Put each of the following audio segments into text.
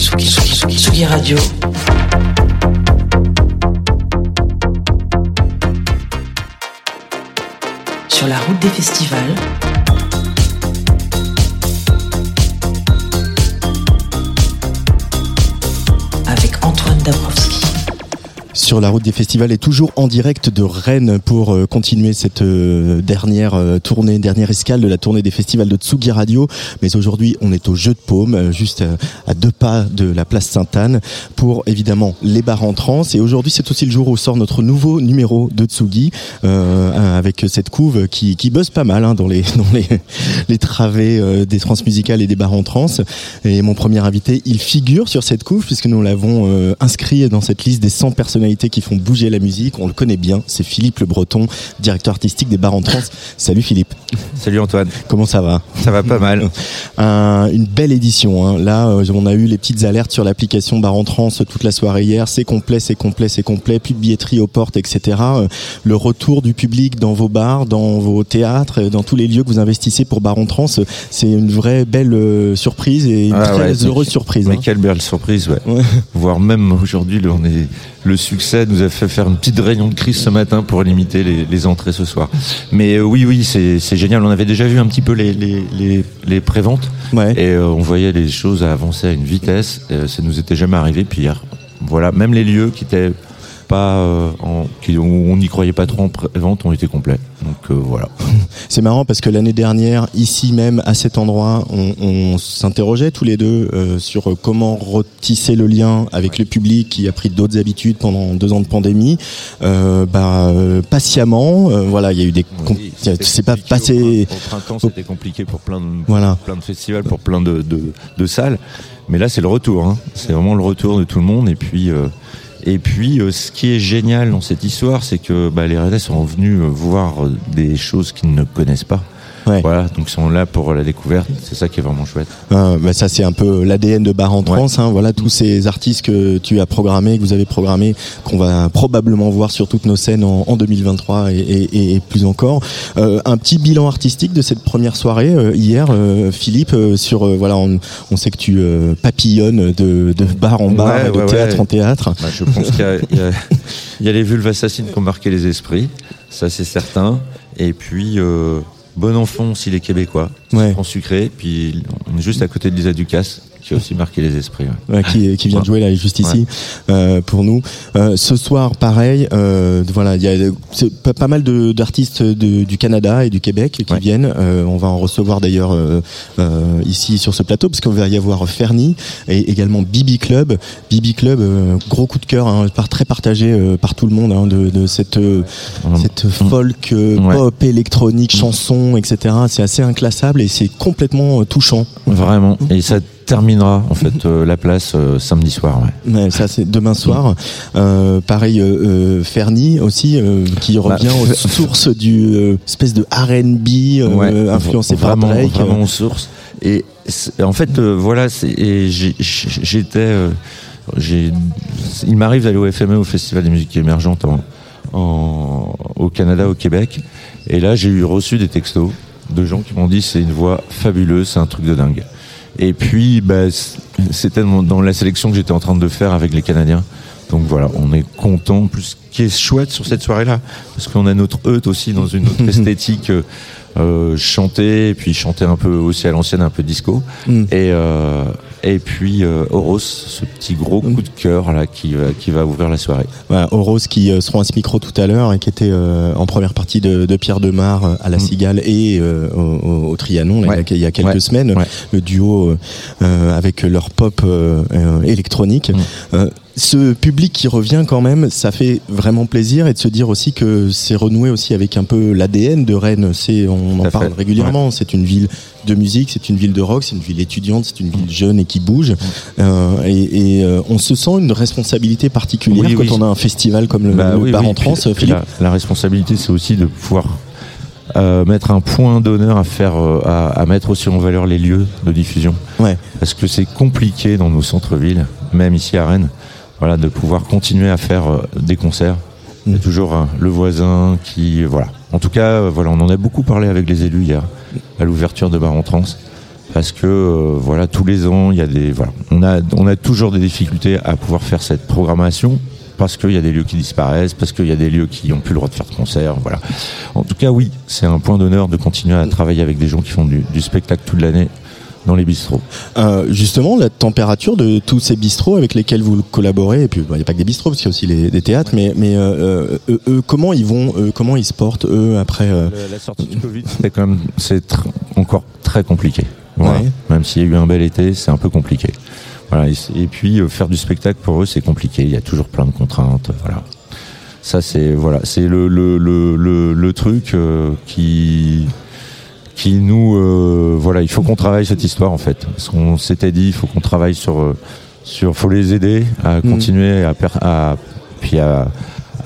Tsugi, Tsugi, Tsugi, Tsugi Radio. Sur la route des festivals. Sur la route des festivals et toujours en direct de Rennes pour euh, continuer cette euh, dernière euh, tournée, dernière escale de la tournée des festivals de Tsugi Radio. Mais aujourd'hui, on est au Jeu de Paume, juste à deux pas de la place Sainte-Anne pour évidemment les bars en trans. Et aujourd'hui, c'est aussi le jour où sort notre nouveau numéro de Tsugi avec cette couve qui, qui bosse pas mal hein, dans les dans les, les travées des transmusicales et des bars en trans. Et mon premier invité, il figure sur cette couve puisque nous l'avons inscrit dans cette liste des 100 personnalités qui font bouger la musique. On le connaît bien, c'est Philippe Le Breton, directeur artistique des Bars en Trans. Salut Philippe. Salut Antoine. Comment ça va? Ça va pas mal. une belle édition. Hein. Là, euh, on a eu les petites alertes sur l'application Bar en Trans toute la soirée hier. C'est complet, c'est complet, c'est complet. Plus de billetterie aux portes, etc. Euh, le retour du public dans vos bars, dans vos théâtres, dans tous les lieux que vous investissez pour Bar en Trans, c'est une vraie belle euh, surprise et une ah très heureuse surprise. Mais hein. quelle belle surprise, ouais. Voire même aujourd'hui, on est le succès nous a fait faire une petite réunion de crise ce matin pour limiter les, entrées ce soir. Mais euh, oui, oui, c'est génial. On avait déjà vu un petit peu les, les, les, préventes et euh, on voyait les choses avancer à une vitesse. Euh, ça nous était jamais arrivé. Puis hier, voilà, même les lieux qui étaient pas, euh, en, qui, on n'y croyait pas trop en vente ont été complets. Donc euh, voilà. C'est marrant parce que l'année dernière, ici même, à cet endroit, on, s'interrogeait tous les deux euh, sur comment retisser le lien avec le public qui a pris d'autres habitudes pendant deux ans de pandémie. bah, patiemment, voilà, il y a eu des. c'est pas passé. Au printemps, c'était compliqué pour plein de, voilà. plein de festivals, pour plein de, de, de salles. Mais là, c'est le retour. Hein. C'est vraiment le retour de tout le monde. Et puis, et puis, euh, ce qui est génial dans cette histoire, c'est que bah, les Rennais sont venus euh, voir euh, des choses qu'ils ne connaissent pas. Voilà, donc ils sont là pour la découverte. C'est ça qui est vraiment chouette. Bah ça c'est un peu l'ADN de Bar en Trans. Hein. voilà tous ces artistes que tu as programmés, que vous avez programmés, qu'on va probablement voir sur toutes nos scènes en, en 2023 et, et, et, plus encore. Euh, un petit bilan artistique de cette première soirée euh, hier, euh, Philippe. Euh, sur voilà, on, on, sait que tu papillonnes de, de, bar en bar, de théâtre en théâtre. Bah, je pense qu'il y, y, y, a les vulves assassines qui ont marqué les esprits, ça c'est certain. Et puis Bon enfant aussi les Québécois, ouais. sucré, puis on est juste à côté de Lisa Ducasse, qui a aussi marqué les esprits. Ouais. qui, qui, vient de jouer là juste ici euh, pour nous. Euh, ce soir, pareil, euh, voilà, il y a pas, mal d'artistes du Canada et du Québec qui viennent. On va en recevoir d'ailleurs ici sur ce plateau parce qu'on va y avoir Fernie et également Bibi Club. Bibi Club, gros coup de cœur, hein, très partagé par tout le monde hein, de, de, cette cette folk pop électronique, chanson, etc. C'est assez inclassable et c'est complètement touchant. Vraiment. Et ça terminera en fait euh, la place euh, samedi soir. Ouais. ça c'est demain soir. Euh, pareil, Fernie aussi qui bah, revient aux sources du espèce de R&B influencé par Drake. Vraiment aux sources. Et en fait, voilà, j'étais, il m'arrive d'aller au FME, au Festival des musiques émergentes en, au Canada, au Québec. Et là, j'ai eu reçu des textos de gens qui m'ont dit c'est une voix fabuleuse, c'est un truc de dingue. Et puis, bah, c'était dans la sélection que j'étais en train de faire avec les Canadiens. Donc voilà, on est content. Plus, ce qui est chouette sur cette soirée-là, parce qu'on a notre Eut aussi dans une autre esthétique. Euh, euh, chanter et puis chanter un peu aussi à l'ancienne un peu disco mm. et euh, et puis euh, Oros ce petit gros coup de cœur là qui qui va ouvrir la soirée. Voilà, Oros qui euh, seront à ce micro tout à l'heure et qui était euh, en première partie de, de Pierre Demar à la mm. Cigale et au, au, Trianon il, y a, quelques semaines. Le duo avec leur pop électronique. Mm ce public qui revient quand même, ça fait vraiment plaisir et de se dire aussi que c'est renoué aussi avec un peu l'ADN de Rennes. C'est, on en parle régulièrement. C'est une ville de musique, c'est une ville de rock, c'est une ville étudiante, c'est une ville jeune et qui bouge. Euh, et, euh, on se sent une responsabilité particulière quand on a un festival comme le, bah, Bar en Trans. La, responsabilité, c'est aussi de pouvoir euh, mettre un point d'honneur à faire, à, à, mettre aussi en valeur les lieux de diffusion. Ouais. Parce que c'est compliqué dans nos centres-villes, même ici à Rennes voilà, de pouvoir continuer à faire euh, des concerts. Il y a mm. toujours euh, le voisin qui, voilà. En tout cas, euh, voilà, on en a beaucoup parlé avec les élus hier à l'ouverture de Bar en Trans, parce que voilà, tous les ans, il y a des, voilà, on a, on a toujours des difficultés à pouvoir faire cette programmation parce qu'il y a des lieux qui disparaissent, parce qu'il y a des lieux qui n'ont plus le droit de faire de concerts. Voilà. En tout cas, oui, c'est un point d'honneur de continuer à travailler avec des gens qui font du, du spectacle toute l'année dans les bistrots. Euh, justement, la température de tous ces bistrots avec lesquels vous collaborez, et puis il n'y a pas que des bistrots, parce qu'il y a aussi les, des théâtres, mais, mais euh, euh, eux, comment ils vont, eux, comment ils se portent, eux, après euh la, la, sortie du Covid, c'est quand même c'est tr encore très compliqué. Voilà. Ouais. Même s'il y a eu un bel été, c'est un peu compliqué. Voilà. Et, et puis, euh, faire du spectacle, pour eux, c'est compliqué. Il y a toujours plein de contraintes. Voilà. Ça, c'est voilà, c'est le, le, le, le, le truc euh, qui qui nous euh, voilà il faut qu'on travaille cette histoire en fait parce qu'on s'était dit il faut qu'on travaille sur euh, sur faut les aider à continuer à, puis à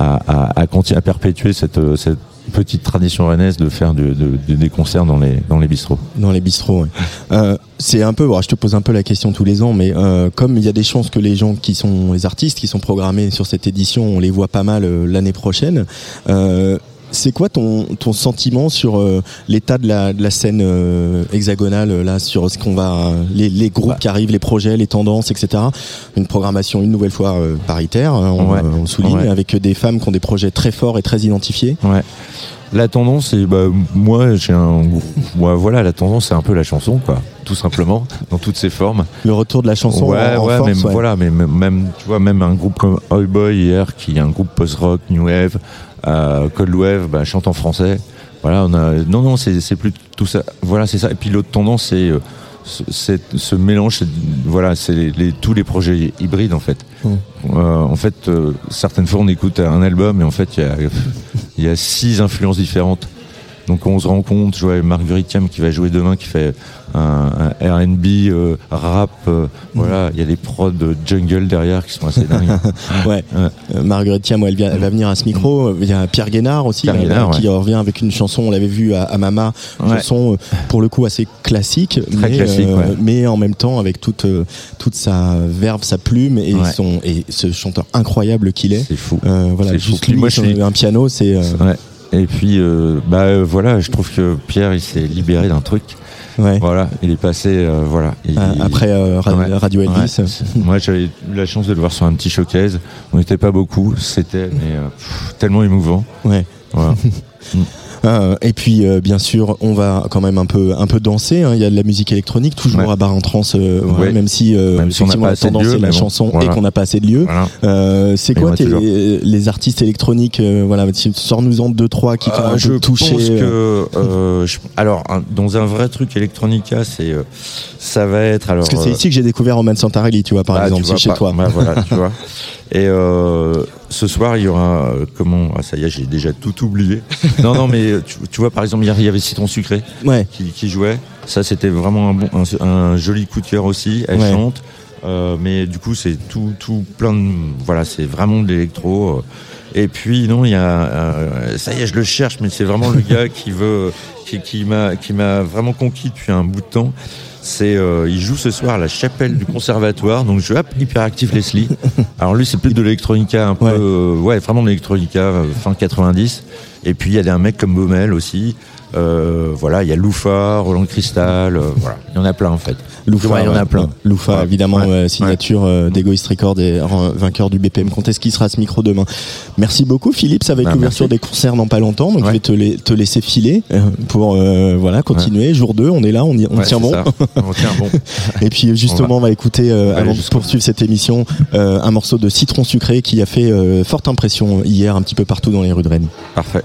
à, à, à, continuer à perpétuer cette cette petite tradition rennaise de faire de, de, de, des concerts dans les dans les bistrots. Dans les bistrots. Euh, c'est un peu, bon, je te pose un peu la question tous les ans, mais euh, comme il y a des chances que les gens qui sont les artistes qui sont programmés sur cette édition, on les voit pas mal euh, l'année prochaine. Euh, c'est quoi ton, ton sentiment sur euh, l'état de la, de la scène euh, hexagonale là sur ce qu'on va les, les groupes bah. qui arrivent, les projets, les tendances, etc. Une programmation une nouvelle fois euh, paritaire, hein, on, Ouais. on souligne, Ouais. avec des femmes qui ont des projets très forts et très identifiés. Ouais. La tendance, c'est bah, moi j'ai un moi, voilà la tendance c'est un peu la chanson quoi, tout simplement dans toutes ses formes. Le retour de la chanson ouais, en, en ouais, force, mais ouais. voilà, mais même- même tu vois même un groupe comme Oi Boy hier qui est un groupe post-rock new wave, euh, Cold Wave, bah, chante en français. Voilà, on a non non c'est c'est plus tout ça. Voilà c'est ça. Et puis l'autre tendance c'est euh, ce, mélange, voilà, c'est les, les- tous les projets hybrides en fait. Mm. Euh, en fait, euh, certaines fois on écoute un album et en fait il y a, il y a six influences différentes. Donc on se rend compte, je vois Marguerite Thiam qui va jouer demain, qui fait un, un R&B, euh, rap, euh, voilà, il y a des prods de jungle derrière qui sont assez dingues. Ouais. Ouais. Euh, Marguerite Thiam, elle, vient- elle va venir à ce micro. Il y a Pierre Guénard aussi, Pierre là, Guénard, qui revient avec une chanson. On l'avait vu à, à Mama, une Ouais. chanson pour le coup assez classique, Très mais, classique, mais en même temps avec toute toute sa verve, sa plume et Ouais. son et ce chanteur incroyable qu'il est. C'est fou. Voilà, juste fou. lui, Moi, je sur suis- un piano, c'est. Et puis, euh, bah euh, voilà, je trouve que Pierre, il s'est libéré d'un truc. ouais. Voilà, il est passé, euh, voilà. Il- Euh, après euh, Ra- Ouais. Radio Elvis. Ouais. Moi, j'avais eu la chance de le voir sur un petit showcase. On n'était pas beaucoup, c'était tellement émouvant. Ouais. Voilà. Euh, et puis euh, bien sûr, on va quand même un peu un peu danser. hein. Il y a de la musique électronique toujours Ouais. à barre en trans, euh, Ouais. même si euh, Même si on n'a effectivement pas assez de c'est la bon, chanson voilà. et qu'on n'a pas assez de lieux. voilà. Euh, c'est quoi a tes, les artistes électroniques euh, Voilà, sors-nous-en deux trois qui t'ont Euh, un je touché. pense que euh, je- alors un- dans un vrai truc electronica, c'est euh, ça va être alors. Parce que c'est euh, ici que j'ai découvert Roman Santarelli, tu vois, par ah, exemple, c'est chez pas- toi. bah, voilà, tu vois. Et euh, ce soir, il y aura euh, comment ah, Ça y est, j'ai déjà tout oublié. non, non, mais tu, tu vois, par exemple, hier, il y avait Citron Sucré Ouais, qui, qui jouait. Ça, c'était vraiment un, bon, un, un joli coup de cœur aussi. Elle Ouais. chante. Euh, mais du coup, c'est tout, tout plein de. Voilà, c'est vraiment de l'électro. euh. Et puis, non, il y a. euh, ça y est, je le cherche, mais c'est vraiment le gars qui veut. qui, qui m'a qui m'a vraiment conquis depuis un bout de temps. C'est, euh, il joue ce soir à la chapelle du conservatoire, donc je hop, hyperactif Leslie. Alors lui, c'est plus de l'électronica, un peu, Ouais. euh, ouais, vraiment de l'électronica euh, fin 90. Et puis il y a des mecs comme Baumel aussi. Euh, voilà, il y a Loufa, Roland Cristal, euh, voilà, il y en a plein en fait. Loufa, Ouais, il y en a plein. Loufa, Ouais. évidemment, Ouais. euh, signature d'Egoist Record et vainqueur du BPM Contest qui sera à ce micro demain. Merci beaucoup, Philippe. Ça va être Bah, l'ouverture des concerts dans pas longtemps, donc je vais te, la- te laisser filer pour voilà continuer. Jour 2, on est là, on, y- on Ouais, tient bon. On tient bon. Et puis justement, on va, écouter, euh, avant de poursuivre cette émission, euh, un morceau de Citron Sucré qui a fait forte impression hier un petit peu partout dans les rues de Rennes. Parfait.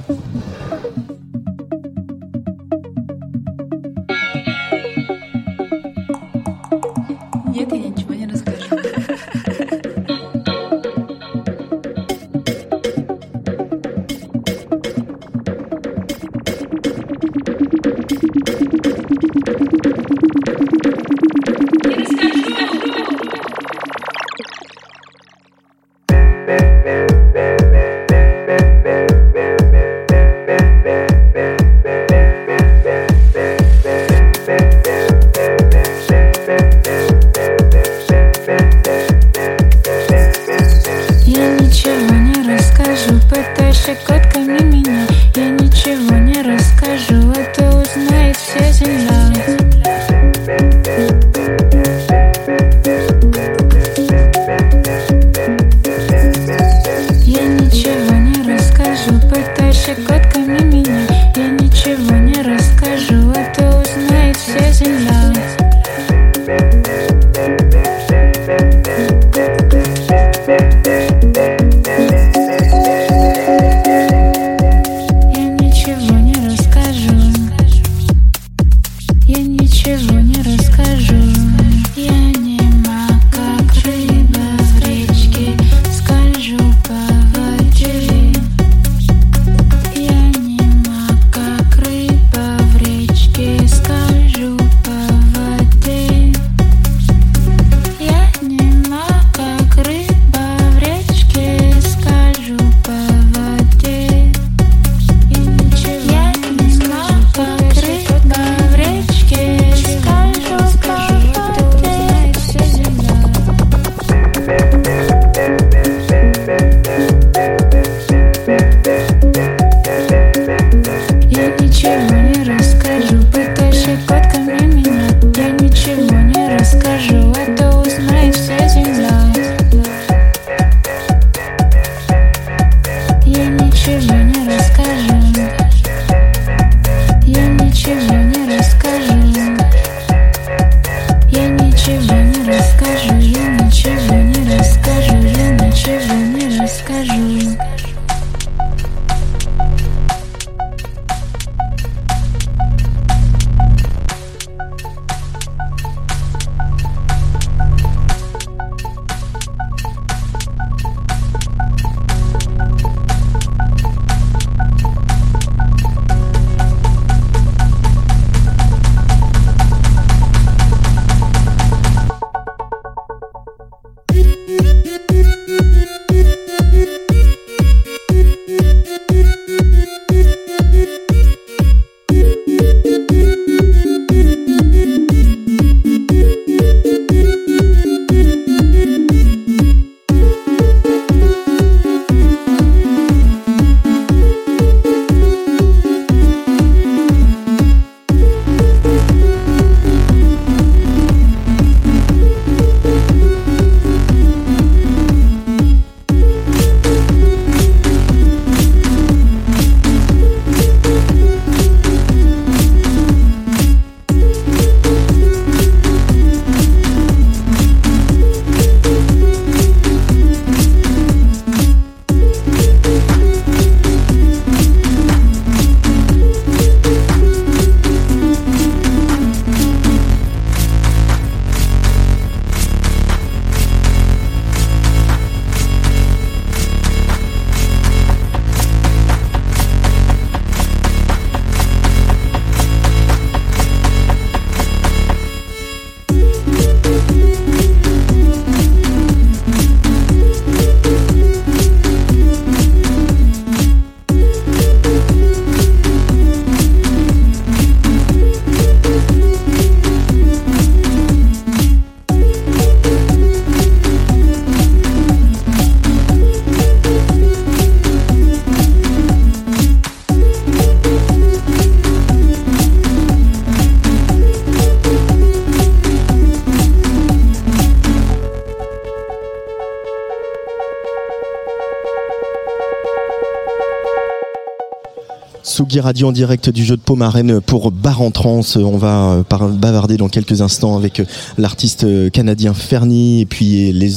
Radio en direct du jeu de paume à Rennes pour Bar en Trans. On va euh, bavarder dans quelques instants avec euh, l'artiste euh, canadien Fernie et puis les,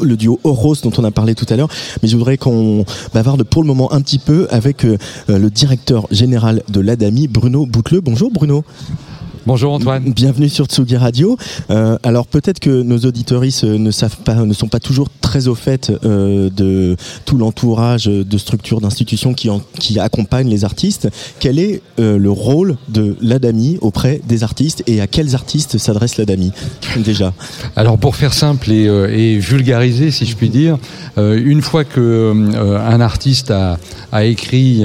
le duo Horos dont on a parlé tout à l'heure. Mais je voudrais qu'on bavarde pour le moment un petit peu avec le directeur général de l'ADAMI, Bruno Bouteleux. Bonjour Bruno. Bonjour Antoine. Bienvenue sur Tsugi Radio. Euh, alors peut-être que nos euh, ne savent pas, ne sont pas toujours très au fait euh, de tout l'entourage de structures, d'institutions qui, en- qui accompagnent les artistes. Quel est euh, le rôle de l'ADAMI auprès des artistes et à quels artistes s'adresse l'ADAMI déjà? Alors pour faire simple et, euh, et vulgariser, si je puis dire, une fois que un artiste a, a écrit,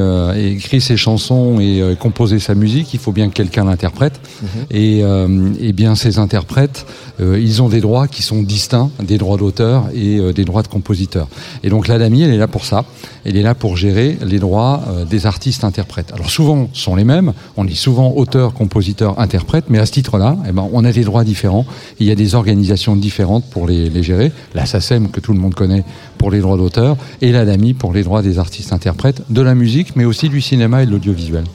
écrit ses chansons et composé sa musique, il faut bien que quelqu'un l'interprète. Et, euh, et bien ces interprètes, ils ont des droits qui sont distincts, des droits d'auteur et des droits de compositeur. Et donc l'ADAMI, elle est là pour ça. Elle est là pour gérer les droits euh, des artistes interprètes. Alors souvent, ce sont les mêmes. On est souvent auteur, compositeur, interprète, mais à ce titre-là, eh ben, on a des droits différents. Il y a des organisations différentes pour les, les gérer. La SACEM, que tout le monde connaît, pour les droits d'auteur, et l'ADAMI pour les droits des artistes interprètes de la musique, mais aussi du cinéma et de l'audiovisuel.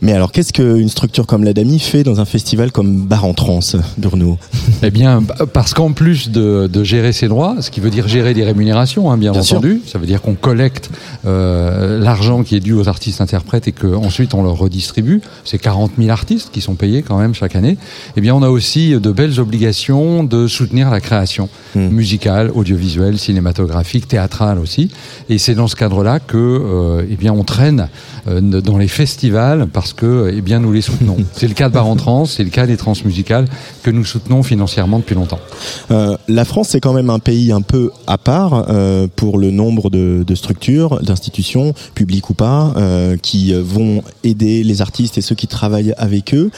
Mais alors qu'est-ce qu'une structure comme l'ADAMI fait dans un festival comme Bar en Trans, Bruno? Eh bien, parce qu'en plus de, de gérer ses droits, ce qui veut dire gérer des rémunérations, hein, bien, Bien sûr. entendu, ça veut dire qu'on collecte euh, l'argent qui est dû aux artistes interprètes et qu'ensuite on leur redistribue. C'est 40 000 artistes qui sont payés quand même chaque année. Eh bien, on a aussi de belles obligations de soutenir la création Hmm. musicale, audiovisuelle, cinématographique, théâtrale aussi. Et c'est dans ce cadre-là que, euh, eh bien, on traîne euh, dans les festivals parce que, eh bien, nous les soutenons. c'est le cas de Bar en Trans, c'est le cas des transmusicales que nous soutenons financièrement depuis longtemps. Euh, la France, c'est quand même un pays un peu à part euh, pour le nombre de, de structures, d'institutions, publiques ou pas, euh, qui vont aider les artistes et ceux qui travaillent avec eux.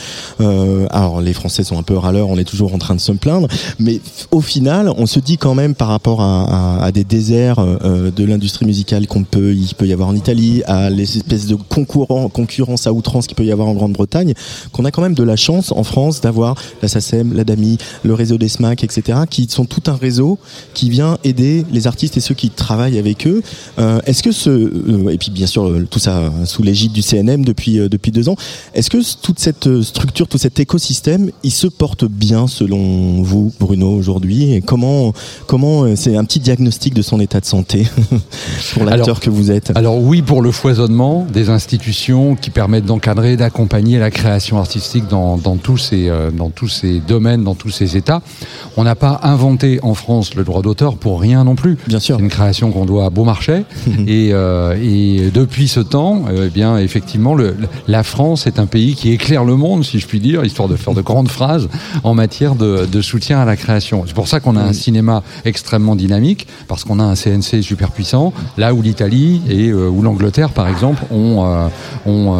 Alors, les Français sont un peu râleurs, on est toujours en train de se plaindre, mais au final, on se dit quand même par rapport à, à- à des déserts de l'industrie musicale qu'on peut, il peut y avoir en Italie, à les espèces de concurrence à outrance qu'il peut y avoir en Grande-Bretagne, qu'on a quand même de la chance en France d'avoir la SACEM, la DAMI, le réseau des SMAC, etc., qui sont tout un réseau qui vient aider les artistes et ceux qui travaillent avec eux. Euh, est-ce que ce, euh, et puis bien sûr euh, tout ça sous l'égide du CNM depuis depuis deux ans, est-ce que toute cette structure, tout cet écosystème, il se porte bien selon vous, Bruno, aujourd'hui? Et comment comment c'est un petit diagnostic de son état de santé pour l'acteur que vous êtes? Alors oui, pour le foisonnement des institutions qui permettent d'encadrer, d'accompagner la création artistique dans, dans tous ces, euh, dans tous ces domaines, dans tous ces états. On n'a pas inventé en France le droit d'auteur pour rien non plus. Bien sûr. C'est une création qu'on doit à Beaumarchais. et, euh, et depuis ce temps, euh, eh bien, effectivement, le, la France est un pays qui éclaire le monde, si je puis dire, histoire de faire de grandes phrases en matière de, de soutien à la création. C'est pour ça qu'on a un cinéma extrêmement dynamique, parce qu'on a un CNC super puissant, là où l'Italie et euh, où l'Angleterre, par exemple, ont, euh, ont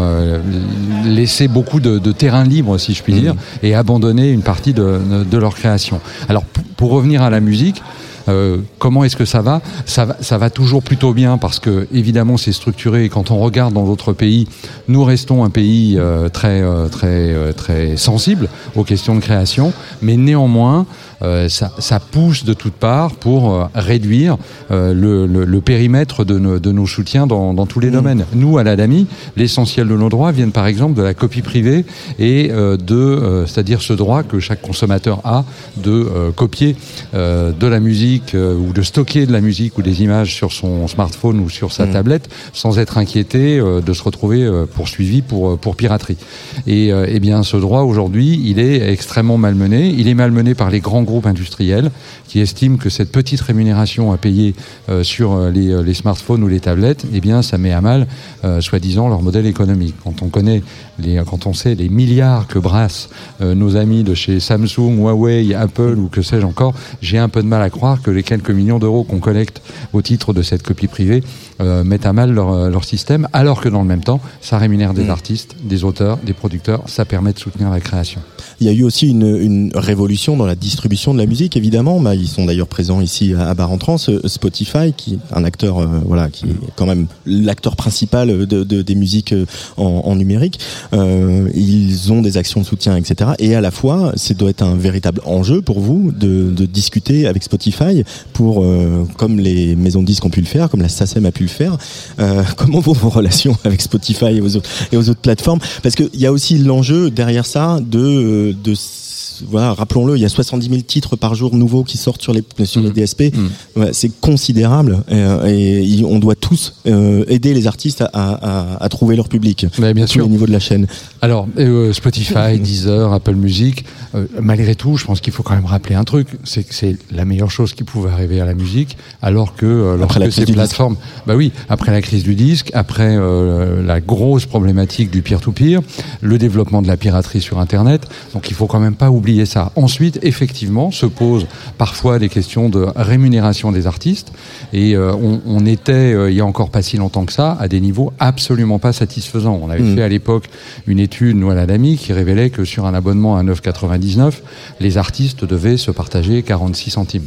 laissé beaucoup de, de terrain libre, si je puis dire, et abandonné une partie de, de leur création. Alors, pour revenir à la musique, euh, comment est-ce que ça va? Ça, va ça va toujours plutôt bien parce que évidemment c'est structuré et quand on regarde dans d'autres pays, nous restons un pays euh, très euh, très très sensible aux questions de création, mais néanmoins ça, ça pousse de toutes parts pour euh, réduire euh, le, le, le périmètre de nos, de nos soutiens dans, dans tous les domaines. Nous à l'ADAMI, l'essentiel de nos droits viennent par exemple de la copie privée et euh, de euh, c'est-à-dire ce droit que chaque consommateur a de euh, copier euh, de la musique euh, ou de stocker de la musique ou des images sur son smartphone ou sur sa tablette sans être inquiété euh, de se retrouver euh, poursuivi pour, euh, pour piraterie. Et euh, eh bien ce droit aujourd'hui, il est extrêmement malmené. Il est malmené par les grands groupes industriels qui estiment que cette petite rémunération à payer euh, sur euh, les, euh, les smartphones ou les tablettes, eh bien ça met à mal soi-disant leur modèle économique. Quand on sait les milliards que brassent nos amis de chez Samsung, Huawei, Apple ou que sais-je encore, j'ai un peu de mal à croire que les quelques millions d'euros qu'on collecte au titre de cette copie privée euh, mettent à mal leur, euh, leur système, alors que dans le même temps, ça rémunère des artistes, des auteurs, des producteurs, ça permet de soutenir la création. Il y a eu aussi une, une révolution dans la distribution de la musique, évidemment. Bah, ils sont d'ailleurs présents ici à Bar en Trans, euh, Spotify, qui est un acteur, euh, voilà, qui est quand même l'acteur principal de, de- des musiques en, en numérique. Euh, ils ont des actions de soutien, etc. Et à la fois, c'est doit être un véritable enjeu pour vous de, de discuter avec Spotify pour, comme les maisons de disques ont pu le faire, comme la SACEM a pu le faire. Euh, comment vont vos relations avec Spotify et aux autres, et aux autres plateformes? Parce qu'il y a aussi l'enjeu derrière ça de, de voilà, rappelons-le, il y a 70 000 titres par jour nouveaux qui sortent sur les, sur les Mhm. DSP. Mhm. Ouais, c'est considérable euh, et, on doit tous euh, aider les artistes à, à- à trouver leur public. Mais bien sûr. les niveaux de la chaîne. Alors, euh, Spotify, Deezer, Apple Music, euh, malgré tout, je pense qu'il faut quand même rappeler un truc, c'est que c'est la meilleure chose qui pouvait arriver à la musique, alors que euh, lorsque Après la crise ces plateformes, bah oui, après la crise du disque, après euh, la grosse problématique du peer-to-peer, le développement de la piraterie sur Internet, donc il faut quand même pas oublier ça. Ensuite, effectivement, se posent parfois des questions de rémunération des artistes, et euh, on, on était, euh, il y a encore pas si longtemps que ça, à des niveaux absolument pas satisfaisants. On avait Mm. fait à l'époque une étude, nous à la DAMI, qui révélait que sur un abonnement à 9,99, les artistes devaient se partager 46 centimes.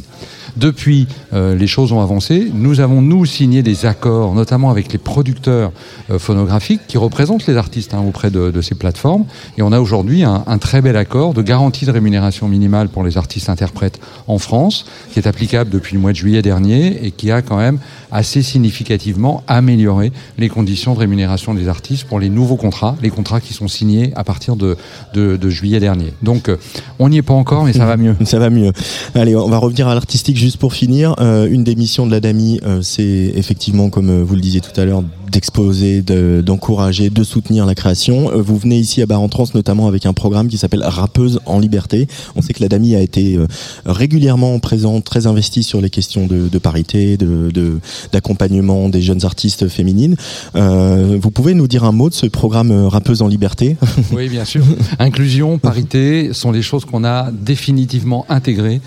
Depuis, euh, les choses ont avancé. Nous avons, nous, signé des accords, notamment avec les producteurs euh, phonographiques qui représentent les artistes hein, auprès de, ces plateformes. Et on a aujourd'hui un, très bel accord de garantie de rémunération minimale pour les artistes interprètes en France, qui est applicable depuis le mois de juillet dernier et qui a quand même assez significativement amélioré les conditions de rémunération des artistes pour les nouveaux contrats, les contrats qui sont signés à partir de, de, de juillet dernier. Donc, euh, on n'y est pas encore, mais ça va mieux. Ça va mieux. Allez, on va revenir à l'artistique juste pour finir. Euh, une des missions de la DAMI, euh, c'est effectivement, comme euh, vous le disiez tout à l'heure, d'exposer, de- d'encourager, de, soutenir la création. Euh, vous venez ici à Bar-en-Trans notamment avec un programme qui s'appelle Rappeuse en liberté. On sait que la DAMI a été euh, régulièrement présente, très investie sur les questions de, parité, de d'accompagnement des jeunes artistes féminines. Euh, vous pouvez nous dire un mot de ce programme Rappeuse en liberté? Oui, bien sûr. Inclusion, parité sont des choses qu'on a définitivement intégrées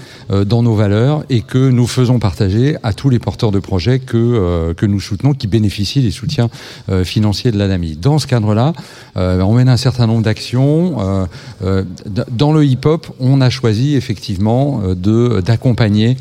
dans nos valeurs et que nous faisons partager à tous les porteurs de projets que, que nous soutenons, qui bénéficient des soutiens euh, financiers de l'ADAMI. Dans ce cadre-là, euh, on mène un certain nombre d'actions. Euh, dans le hip-hop, on a choisi effectivement d'accompagner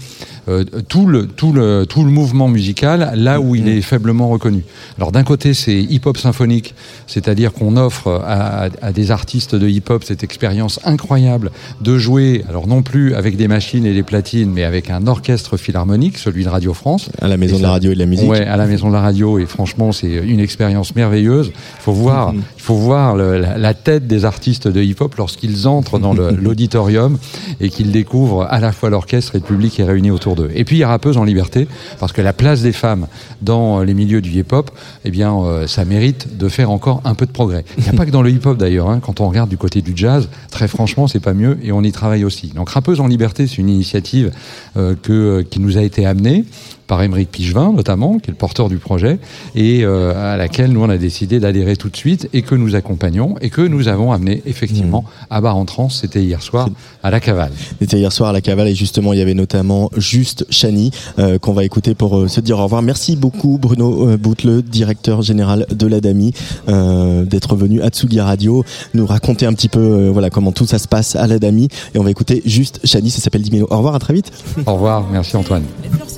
euh, tout le tout le tout le mouvement musical là où il est faiblement reconnu. Alors d'un côté c'est hip-hop symphonique, c'est-à-dire qu'on offre à, à- à des artistes de hip-hop cette expérience incroyable de jouer alors non plus avec des machines et des platines, mais avec un orchestre philharmonique, celui de Radio France. à la Maison de la Radio et de la Musique. Ouais, à la maison de la radio et franchement c'est une expérience merveilleuse. Il faut voir, Mhm. il faut voir le- la, la tête des artistes de hip-hop lorsqu'ils entrent dans l'auditorium et qu'ils découvrent à la fois l'orchestre et le public qui est réuni autour Et puis il y a Rappeuse en liberté parce que la place des femmes dans les milieux du hip-hop, eh euh, ça mérite de faire encore un peu de progrès. Il n'y a pas que dans le hip-hop d'ailleurs. hein. Quand on regarde du côté du jazz, très franchement c'est pas mieux et on y travaille aussi. Donc Rappeuse en liberté, c'est une initiative euh, qui nous a été amenée par Émeric Pigevin notamment, qui est le porteur du projet, et euh, à laquelle nous on a décidé d'adhérer tout de suite et que nous accompagnons et que nous avons amené effectivement à Bar-en-Trans, c'était hier soir à la Cavale. C'était hier soir à la Cavale et justement il y avait notamment Juste Chani euh, qu'on va écouter pour euh, se dire au revoir. Merci beaucoup Bruno euh, Boutle, directeur général de la DAMI, euh, d'être venu à Tsugi Radio nous raconter un petit peu euh, voilà comment tout ça se passe à la DAMI et on va écouter Juste Chani, ça s'appelle Dimelo. Au revoir, à très vite. Au revoir, merci Antoine. Les fleurs,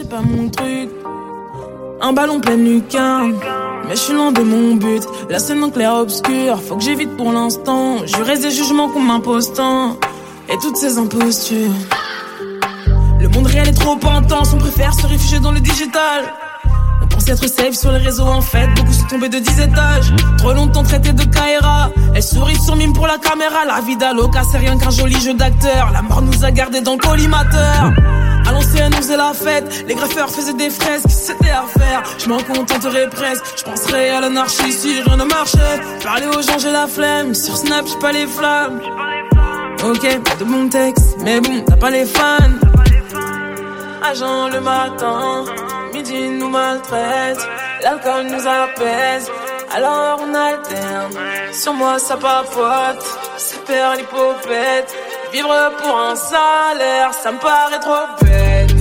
Un ballon plein lucarne. Mais je suis loin de mon but. La scène en clair obscur. Faut que j'évite pour l'instant. Je reste des jugements qu'on m'impostant. Et toutes ces impostures. Le monde réel est trop intense. On préfère se réfugier dans le digital. Être safe sur les réseaux en fait. Beaucoup sont tombés de 10 étages. Trop longtemps traité de Kaira. Elle sourit sur mime pour la caméra. La vie d'Aloca, c'est rien qu'un joli jeu d'acteur. La mort nous a gardés dans le collimateur. À l'ancienne, on faisait la fête. Les graffeurs faisaient des fresques. C'était à faire. Je m'en contenterai presque. Je penserai à l'anarchie si rien ne marchait. Parler aux gens, j'ai la flemme. Sur Snap, j'ai pas les flammes. Ok, pas de bon texte. Mais bon, t'as pas les fans. Agent le matin, midi nous maltraite, l'alcool nous apaise, alors on alterne. Sur moi ça papote, ça perd l'hypopète. Vivre pour un salaire, ça me paraît trop bête.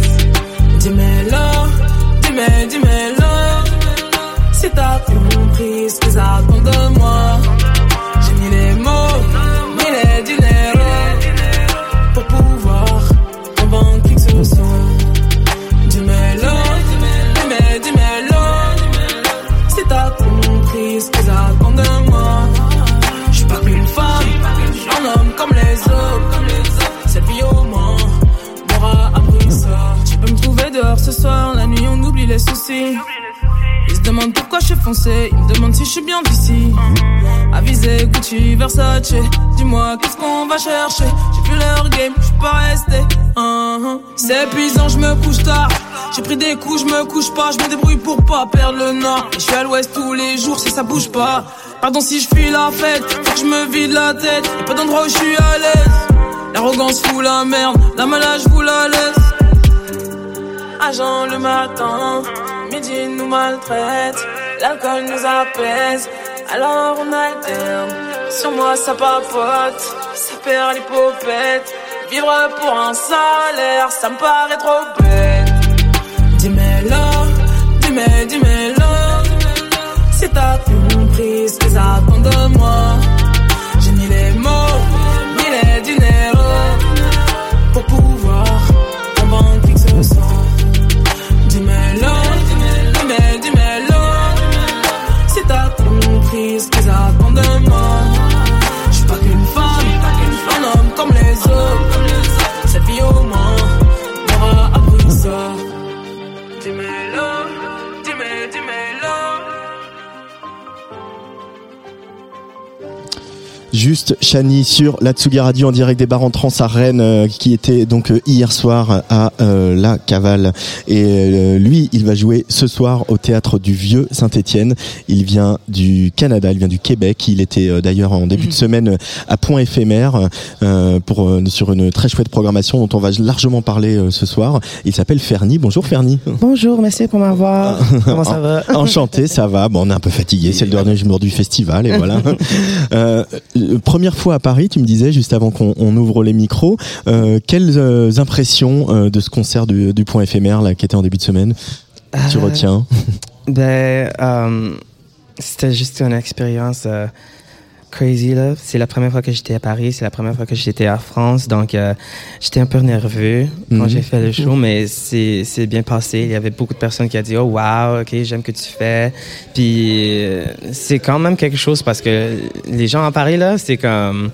Dis-moi-le, dis-moi, dis-moi-le. Si t'as compris ce qu'ils attendent de moi, les soucis. Ils se demandent foncé. Il me demande si je suis bien d'ici. Avisé, Gucci, Versace. Dis-moi, qu'est-ce qu'on va chercher? J'ai vu leur game, je suis pas resté. Uh-huh. C'est épuisant, je me couche tard. J'ai pris des coups, je me couche pas. Je me débrouille pour pas perdre le nord. Je suis à l'ouest tous les jours, si ça bouge pas. Pardon si je fuis la fête, faut que je me vide la tête. Y'a pas d'endroit où je suis à l'aise. L'arrogance fout la merde, la malade je vous la laisse. Agent le matin, midi nous maltraite, l'alcool nous apaise, alors on alterne. Sur moi ça papote, ça perd l'hypopète. Vivre pour un salaire, ça me paraît trop bête. Dis-moi, dis-moi, dis-moi, Juste Chani sur la Tsugi Radio en direct des bars en trans à Rennes euh, qui était donc euh, hier soir à euh, la Cavale et euh, lui il va jouer ce soir au théâtre du Vieux Saint-Étienne. Il vient du Canada, il vient du Québec. Il était euh, d'ailleurs en début de semaine euh, à Point éphémère euh, pour euh, sur une très chouette programmation dont on va largement parler euh, ce soir. Il s'appelle Fernie. Bonjour Fernie. Bonjour, merci pour m'avoir. Comment ça va? Enchanté, ça va. Bon, on est un peu fatigué. C'est le dernier jour du festival et voilà. Euh, première fois à Paris, tu me disais juste avant qu'on on ouvre les micros. Euh, quelles euh, impressions de ce concert du, du Point éphémère là qui était en début de semaine tu retiens? Ben, c'était juste une expérience crazy là. C'est la première fois que j'étais à Paris, c'est la première fois que j'étais à France, donc euh, j'étais un peu nerveux quand Mhm. j'ai fait le show, mais c'est c'est bien passé. Il y avait beaucoup de personnes qui ont dit oh wow, ok j'aime que tu fais. Puis euh, c'est quand même quelque chose parce que les gens à Paris là, c'est comme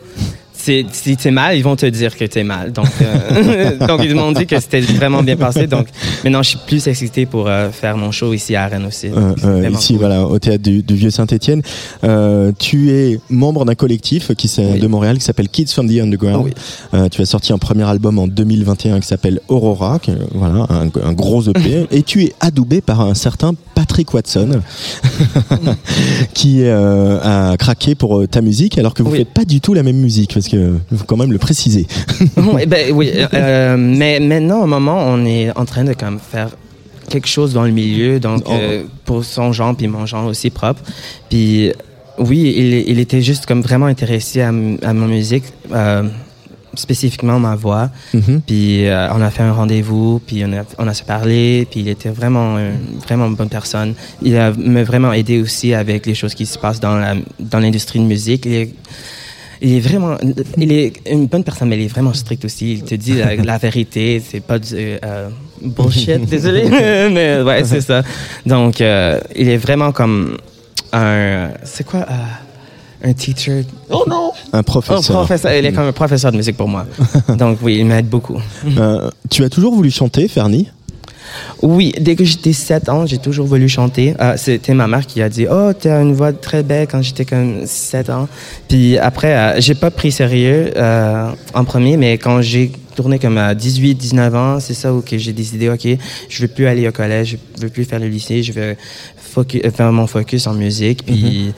si t'es mal, ils vont te dire que t'es mal. Donc, euh, donc ils m'ont dit que c'était vraiment bien passé. Donc, maintenant, je suis plus excité pour euh, faire mon show ici à Rennes aussi. Euh, Donc, euh, ici, cool. voilà, au théâtre du, du Vieux Saint-Étienne. Tu es membre d'un collectif qui Oui. de Montréal qui s'appelle Kids from the Underground. Oui. Tu as sorti un premier album en 2021 qui s'appelle Aurora, qui voilà, un, un gros EP. et tu es adoubé par un certain Patrick Watson qui a craqué pour ta musique, alors que vous Oui. faites pas du tout la même musique, parce que faut quand même le préciser. oui, ben, oui euh, mais maintenant, au moment, on est en train de comme, faire quelque chose dans le milieu, donc Oh. euh, pour son genre puis mon genre aussi propre. Puis oui, il, il était juste comme vraiment intéressé à, à ma musique, euh, spécifiquement ma voix. Mhm. Puis euh, on a fait un rendez-vous, puis on a, on a se parlé, puis il était vraiment, euh, vraiment une bonne personne. Il a m'a vraiment aidé aussi avec les choses qui se passent dans la, dans l'industrie de musique. Il est, il est vraiment, il est une bonne personne, mais il est vraiment strict aussi. Il te dit la, la vérité, c'est pas du euh, bullshit, désolé, mais ouais, c'est ça. Donc, euh, il est vraiment comme un, c'est quoi, euh, un teacher? Oh non! Un Un professeur. professeur. Il est comme un professeur de musique pour moi. Donc oui, il m'aide beaucoup. Euh, tu as toujours voulu chanter, Fernie? Oui, dès que j'étais 7 ans, j'ai toujours voulu chanter. Euh, C'était ma mère qui a dit Oh, tu as une voix très belle quand j'étais comme 7 ans. Puis après, euh, j'ai pas pris sérieux euh, en premier, mais quand j'ai tourné comme à 18, 19 ans, c'est ça où que j'ai décidé OK, je veux plus aller au collège, je veux plus faire le lycée, je veux euh, faire mon focus en musique. Puis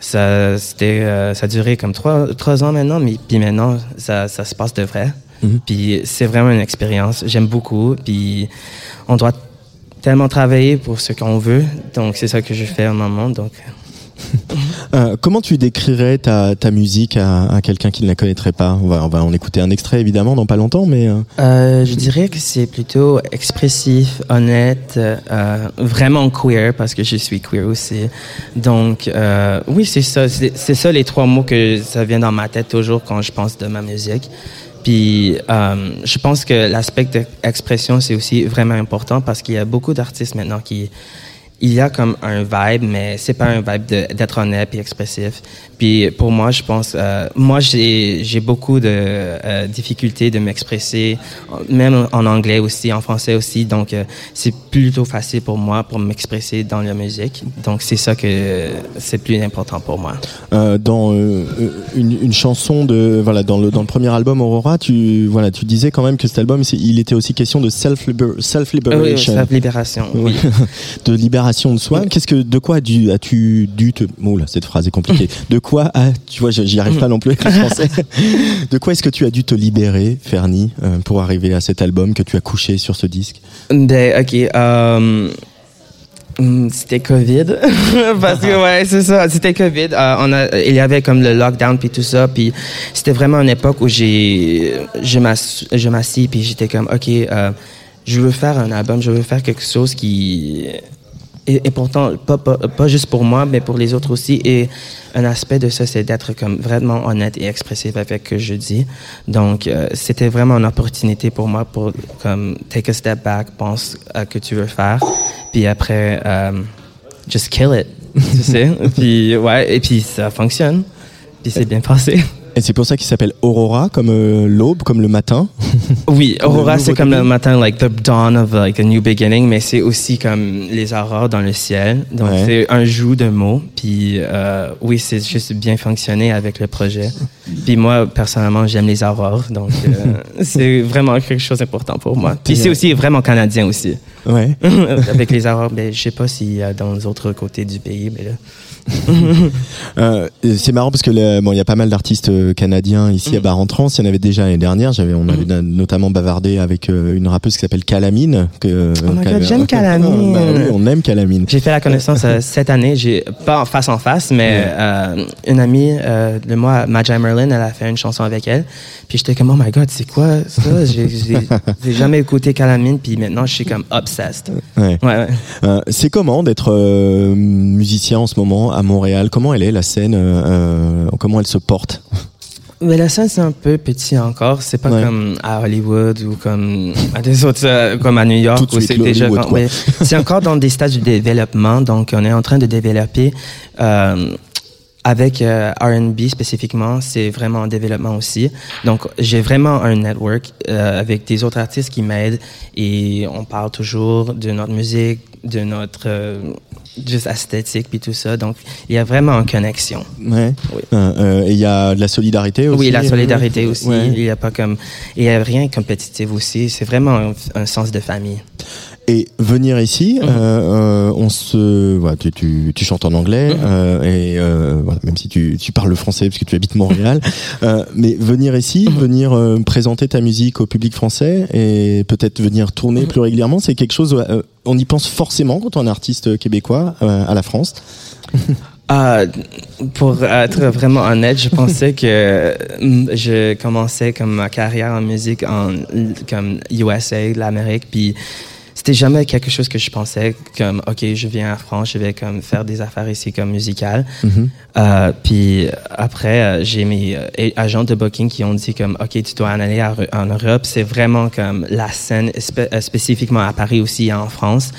ça, c'était, euh, ça a duré comme trois, trois ans maintenant, mais puis maintenant, ça, ça se passe de vrai. Mhm. Puis c'est vraiment une expérience. J'aime beaucoup. Puis on doit tellement travailler pour ce qu'on veut. Donc c'est ça que je fais en moment. Donc Euh, comment tu décrirais ta, ta musique à, à quelqu'un qui ne la connaîtrait pas? On va, on va en écouter un extrait évidemment dans pas longtemps, mais euh, euh, je dirais que c'est plutôt expressif, honnête, euh, vraiment queer parce que je suis queer aussi. Donc euh, oui, c'est ça. C'est ça les trois mots que ça vient dans ma tête toujours quand je pense de ma musique. Puis euh, je pense que l'aspect d'expression c'est aussi vraiment important parce qu'il y a beaucoup d'artistes maintenant qui il y a comme un vibe, mais c'est pas un vibe d'être honnête et expressif. Puis pour moi, je pense, euh, moi j'ai beaucoup de euh, difficultés de m'expresser, même en anglais aussi, en français aussi. Donc euh, c'est plutôt facile pour moi pour m'expresser dans la musique. Donc c'est ça que c'est plus important pour moi. Dans une, une chanson de voilà dans le dans le premier album Aurora, tu voilà tu disais quand même que cet album il était aussi question de self self Oui, self libération. Oui. de libération de soi. Qu'est-ce que, de quoi as-tu dû te, oh là, cette phrase est compliquée. De quoi as, tu vois, j'y arrive pas non plus avec le français. De quoi est-ce que tu as dû te libérer, Fernie, euh, pour arriver à cet album que tu as couché sur ce disque? Ok. euh, hum, c'était Covid. Parce que, ouais, c'est ça. C'était Covid. Euh, on a, il y avait comme le lockdown puis tout ça. Puis c'était vraiment une époque où j'ai, je m'ass- je m'assis puis j'étais comme, ok, euh, je veux faire un album, je veux faire quelque chose qui et pourtant, pas, pas, pas juste pour moi, mais pour les autres aussi. Et un aspect de ça, c'est d'être comme vraiment honnête et expressif avec ce que je dis. Donc, euh, c'était vraiment une opportunité pour moi pour comme take a step back, pense à ce que tu veux faire, puis après, euh, just kill it, tu sais. puis ouais, et puis ça fonctionne. Puis c'est bien passé. Et c'est pour ça qu'il s'appelle Aurora, comme euh, l'aube, comme le matin. Oui, Aurora, c'est comme le matin, like the dawn of like a new beginning, mais c'est aussi comme les aurores dans le ciel. Donc Ouais. c'est un jour de mots. Puis euh, oui, c'est juste bien fonctionné avec le projet. Puis moi, personnellement, j'aime les aurores, donc euh, c'est vraiment quelque chose d'important pour moi. Puis c'est aussi vraiment canadien aussi. Ouais. avec les aurores, ben, je sais pas s'il y a dans les autres côtés du pays, mais là. Euh, c'est marrant parce que bon, il y a pas mal d'artistes euh, canadiens ici Mm. à Bar-en-Trance. Il y en avait déjà l'année dernière. J'avais, on avait na- notamment bavardé avec euh, une rappeuse qui s'appelle Calamine. Que, Oh my God, j'aime Calamine. Bah oui, on aime Calamine. J'ai fait la connaissance cette année, j'ai pas en face en face, mais euh, une amie euh, de moi, Magi Merlin, elle a fait une chanson avec elle. Puis j'étais comme oh my god, c'est quoi ça? J'ai j'ai- j'ai jamais écouté Calamine, puis maintenant je suis comme obsessed. Ouais. Ouais, ouais. C'est comment d'être musicien en ce moment? À Montréal Comment elle est la scène euh, euh, Comment elle se porte? Mais la scène c'est un peu petit encore, c'est pas Ouais. comme à Hollywood ou comme à des autres, euh, comme à New York où c'est déjà. Ouais. encore dans des stades de développement, donc on est en train de développer. Euh, avec euh, R&B spécifiquement, c'est vraiment en développement aussi. Donc, j'ai vraiment un network euh, avec des autres artistes qui m'aident et on parle toujours de notre musique, de notre euh, juste esthétique puis tout ça. Donc, il y a vraiment une connexion. Ouais. Oui. Euh, euh, et il y a de la solidarité aussi. Oui, la solidarité aussi. Ouais. Il y a pas comme, il y a rien de compétitif aussi. C'est vraiment un, un sens de famille. Et venir ici, Mhm. euh, euh, on se, voilà, tu, tu, tu chantes en anglais Mhm. euh, et euh, voilà, même si tu, tu parles le français parce que tu habites Montréal, euh, mais venir ici, Mhm. venir euh, présenter ta musique au public français et peut-être venir tourner plus régulièrement, c'est quelque chose. euh, on y pense forcément quand on est un artiste québécois euh, à la France. Ah, pour être vraiment honnête, je pensais que mm, je commençais comme ma carrière en musique en comme USA, l'Amérique, puis c'était jamais quelque chose que je pensais comme ok, je viens en France, je vais comme faire des affaires ici comme musicales. Mhm. Euh, puis après, euh, j'ai mes euh, agents de booking qui ont dit comme, OK, tu dois en aller à- en Europe. C'est vraiment comme la scène, spé- spécifiquement à Paris aussi et en France.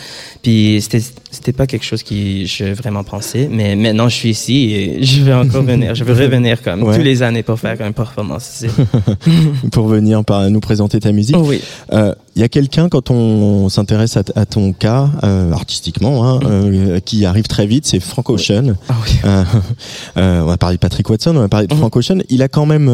Puis c'était c'était pas quelque chose qui je vraiment pensais, mais maintenant je suis ici et je vais encore venir. Je veux revenir comme Ouais. tous les années pour faire une performance ici. pour venir par, nous présenter ta musique. oui. Euh, Il y a quelqu'un quand on s'intéresse à, ton cas euh, artistiquement, hein, euh, qui arrive très vite, c'est Frank Ocean. Ah oui. Euh, euh, on va parler de Patrick Watson, on va parler de Mhm. Frank Ocean. Il a quand même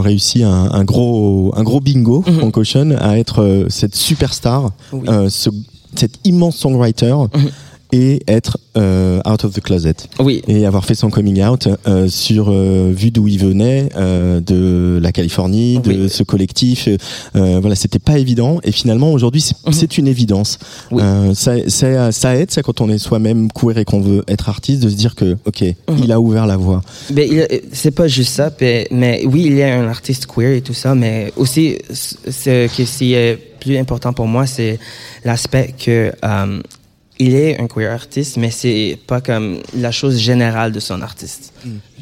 réussi un, un gros, un gros bingo, Mhm. Frank Ocean, à être cette superstar, Oui. euh, ce, cet immense songwriter. Mhm. Et être euh, out of the closet Oui. et avoir fait son coming out euh, sur euh, vu d'où il venait euh, de la Californie de Oui. ce collectif euh, voilà c'était pas évident et finalement aujourd'hui c'est Mhm. une évidence Oui. euh, ça, ça, ça aide ça quand on est soi-même queer et qu'on veut être artiste de se dire que ok Mhm. il a ouvert la voie il- c'est pas juste ça, mais, mais oui, il y a un artiste queer et tout ça, mais aussi, ce qui est plus important pour moi, c'est l'aspect que euh, il est un queer artiste, mais c'est pas comme la chose générale de son artiste,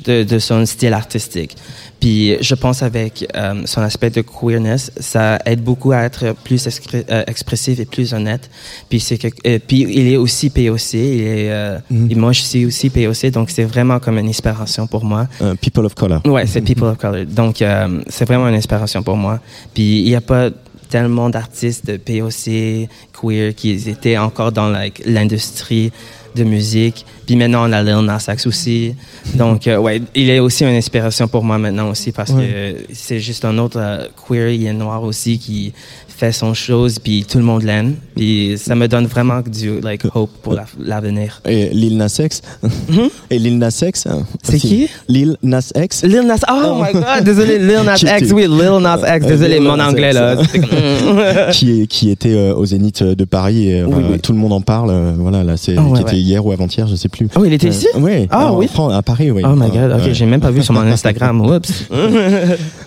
de, de son style artistique. Puis je pense avec euh, son aspect de queerness, ça aide beaucoup à être plus euh, expressif et plus honnête. Puis c'est que, euh, puis il est aussi POC, il est, et moi je suis aussi POC, donc c'est vraiment comme une inspiration pour moi. Euh, People of Color. Ouais, c'est People of Color. Donc, euh, c'est vraiment une inspiration pour moi. Puis, il n'y a pas tellement d'artistes de POC, queer, qui étaient encore dans like, l'industrie de musique. Puis maintenant, on a Lil Nas X aussi. Donc, euh, ouais, il est aussi une inspiration pour moi maintenant aussi parce que c'est juste un autre euh, queer, il est noir aussi qui fait son chose, puis tout le monde l'aime. Puis ça me donne vraiment du like, hope pour la- l'avenir. Et Lil Nas X? Et Lil Nas X. hein, Mhm. C'est qui? Lil Nas X? Lil Nas, oh my god, désolé, Lil Nas X, oui, Lil Nas X, désolé, Lil mon anglais là. comme- qui, est, qui était euh, au Zénith de Paris et euh, Oui, tout le monde en parle. euh, voilà, là, c'est Ah ouais, qui était ouais. hier ou avant-hier, je sais plus. Oh, il était ici? Oui. Ah, oui. à Paris, oui. Oh my god, ok, j'ai même pas vu sur mon Instagram, oups.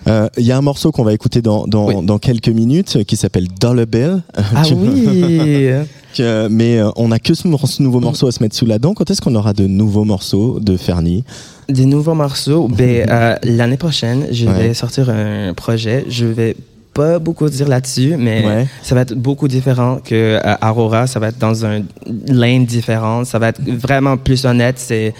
Euh, Il y a un morceau qu'on va écouter dans, dans, Oui. dans quelques minutes euh, qui s'appelle Dollar Bill. Ah oui Que- mais euh, on a que ce, nouveau morceau à se mettre sous la dent. Quand est-ce qu'on aura de nouveaux morceaux de Fernie? Des nouveaux morceaux, ben, euh, l'année prochaine, je Ouais. vais sortir un projet, je vais pas beaucoup dire là-dessus, mais Ouais. ça va être beaucoup différent que euh, Aurora. Ça va être dans un lane différent. Ça va être vraiment plus honnête. C'est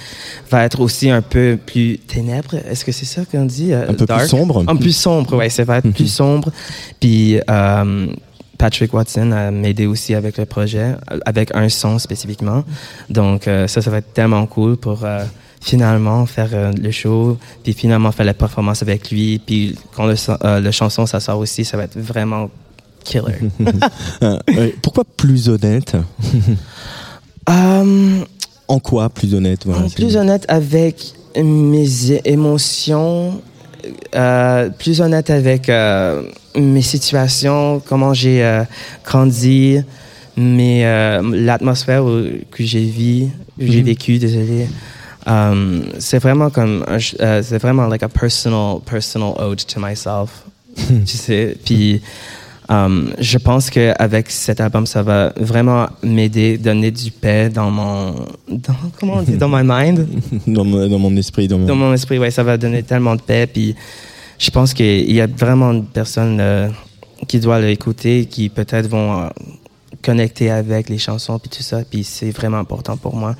va être aussi un peu plus ténèbres. Est-ce que c'est ça qu'on dit euh, Un peu plus dark? sombre. Un plus sombre, ouais. Ça va être plus sombre. Puis euh, Patrick Watson a m'aidé aussi avec le projet, euh, avec un son spécifiquement. Donc euh, ça, ça va être tellement cool pour euh, finalement faire euh, le show, puis finalement faire la performance avec lui, puis quand le, euh, le chanson ça sort aussi, ça va être vraiment killer. Euh, pourquoi plus honnête? En quoi plus honnête voilà, plus honnête avec mes émotions, euh, plus honnête avec mes situations, comment j'ai grandi, mais euh, l'atmosphère que j'ai j'ai vécu, désolé. Um, c'est vraiment comme un euh, c'est vraiment like a personal personal ode to myself. Tu sais puis um, je pense que avec cet album ça va vraiment m'aider donner du paix dans mon dans, comment on dit dans my mind? Dans, mon, dans mon esprit, dans mon... dans mon esprit ouais ça va donner tellement de paix puis je pense qu'il y a vraiment des personnes euh, qui doivent l'écouter qui peut-être vont euh, connecter avec les chansons puis tout ça puis c'est vraiment important pour moi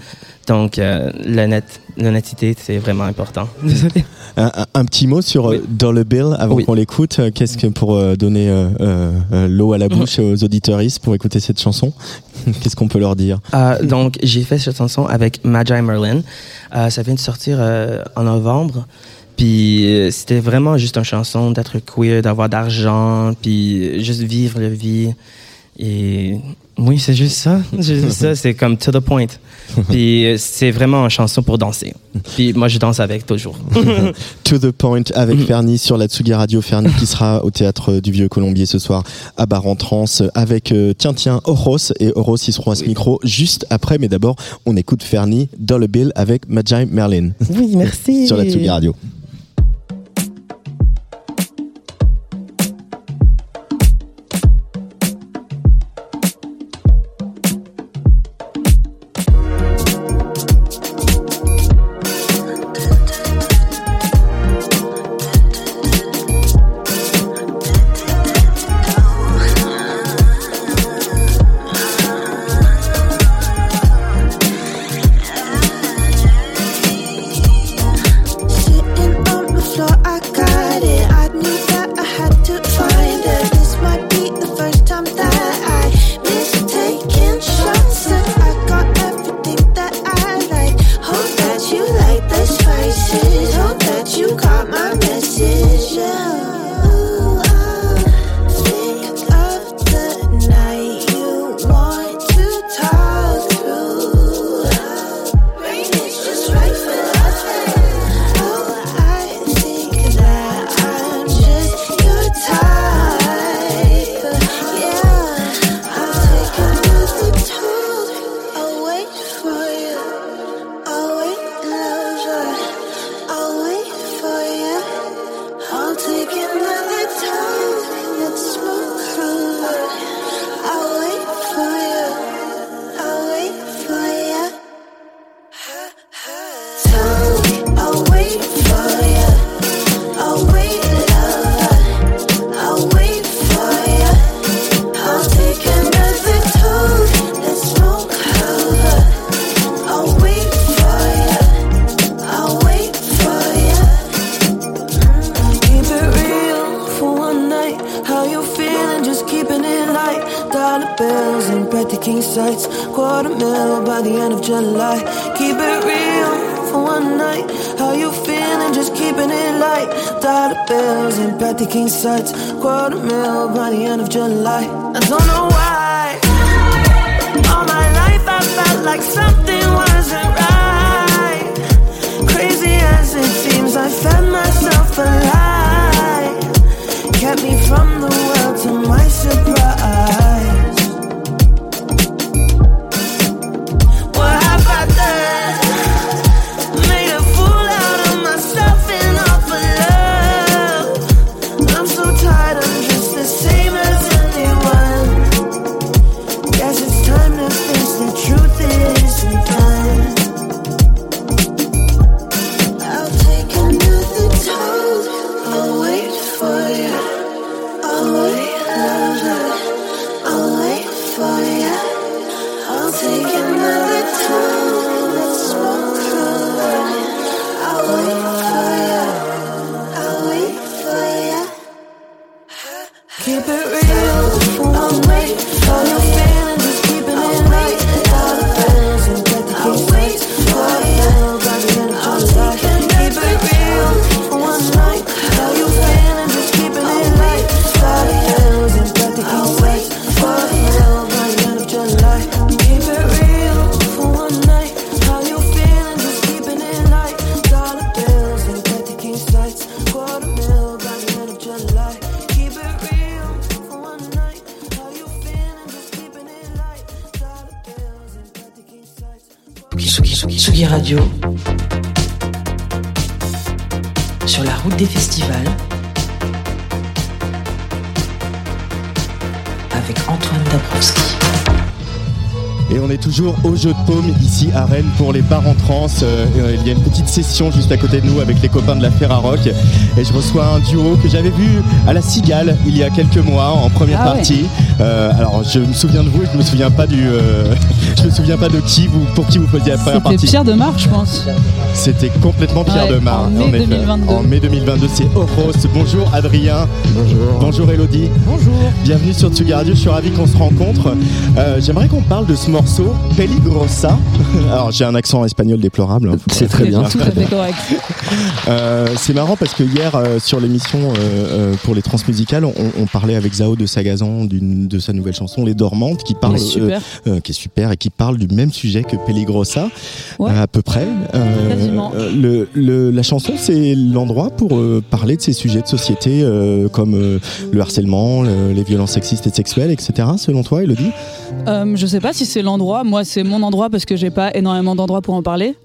donc euh, l'honnête- l'honnêteté c'est vraiment important désolé Un, un- un petit mot sur Oui. euh, Dollar Bill avant Oui. qu'on l'écoute. Euh, Qu'est-ce que pour euh, donner euh, euh, euh, l'eau à la bouche aux auditeuristes pour écouter cette chanson? Qu'est-ce qu'on peut leur dire? Euh, donc, j'ai fait cette chanson avec Magi Merlin. Euh, ça vient de sortir euh, en novembre. Puis c'était vraiment juste une chanson d'être queer, d'avoir d'argent, puis juste vivre la vie. Et oui, c'est juste ça. C'est juste ça. C'est comme to the point. Puis euh, c'est vraiment une chanson pour danser. Puis moi, je danse avec toujours. To the point avec Mhm. Fernie sur la Tsugi Radio. Fernie qui sera au théâtre du Vieux Colombier ce soir à Bar en Trans avec euh, tiens tiens Oros et Oros ils seront à ce micro juste après. Mais d'abord on écoute Fernie Dollar Bill avec Magi Merlin oui, merci. sur la Tsugi Radio. Au jeu de paume ici à Rennes pour les bars en trance. Euh, il y a une petite session juste à côté de nous avec les copains de la Ferrarock. Et je reçois un duo que j'avais vu à la Cigale il y a quelques mois en première Ah ouais. partie. Euh, alors je me souviens de vous, je me souviens pas du, euh, je me souviens pas de qui vous, pour qui vous faisiez la première C'était partie. Pierre de Mar, je pense. C'était complètement Pierre Ouais, de Mar. en mai effet. 2022. En mai 2022, c'est Oros. Bonjour Adrien. Bonjour. Bonjour Elodie. Bonjour. Bienvenue sur Tsugi Radio, je suis ravi qu'on se rencontre. Euh, J'aimerais qu'on parle de ce morceau, Peligrosa. Alors j'ai un accent espagnol déplorable. hein, C'est très bien. Tout à fait correct. Euh, c'est marrant parce que hier euh, sur l'émission euh, euh, pour les transmusicales, on, on parlait avec Zao de Sagazan d'une de sa nouvelle chanson Les Dormantes qui parle Ouais, super. euh, qui est super et qui parle du même sujet que Peligrosa Ouais. euh, à peu près. Euh, euh, le, le- la chanson c'est l'endroit pour euh, parler de ces sujets de société comme le harcèlement, le- les violences sexistes et sexuelles, etc. Selon toi, Elodie? Je sais pas si c'est l'endroit. Moi, c'est mon endroit parce que j'ai pas énormément d'endroits pour en parler.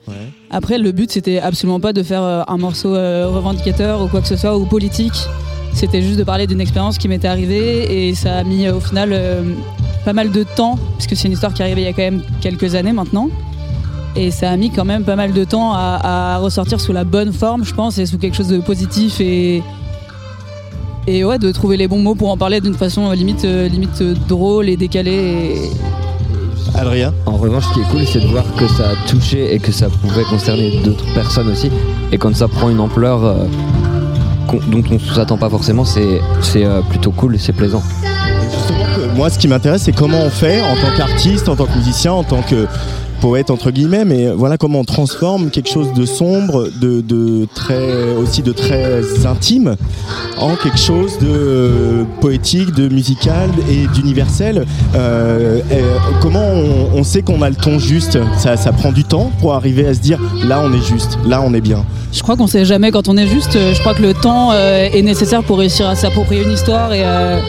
Après, le but, c'était absolument pas de faire un morceau revendicateur ou quoi que ce soit ou politique. C'était juste de parler d'une expérience qui m'était arrivée et ça a mis au final euh, pas mal de temps, parce que c'est une histoire qui est arrivée il y a quand même quelques années maintenant. Et ça a mis quand même pas mal de temps à, à ressortir sous la bonne forme, je pense, et sous quelque chose de positif et, et ouais, de trouver les bons mots pour en parler d'une façon euh, limite, euh, limite euh, drôle et décalée. Et, Adrien? En revanche, ce qui est cool, c'est de voir que ça a touché et que ça pouvait concerner d'autres personnes aussi. Et quand ça prend une ampleur euh, dont on ne s'attend pas forcément, c'est c'est, euh, plutôt cool et c'est plaisant. Moi, ce qui m'intéresse, c'est comment on fait en tant qu'artiste, en tant que musicien, en tant que poète entre guillemets, mais voilà comment on transforme quelque chose de sombre, de, très aussi de très intime, en quelque chose de poétique, de musical et d'universel. Euh, comment on, sait qu'on a le ton juste? Ça, ça prend du temps pour arriver à se dire là on est juste, là on est bien. Je crois qu'on sait jamais quand on est juste. Je crois que le temps euh, est nécessaire pour réussir à s'approprier une histoire et, euh,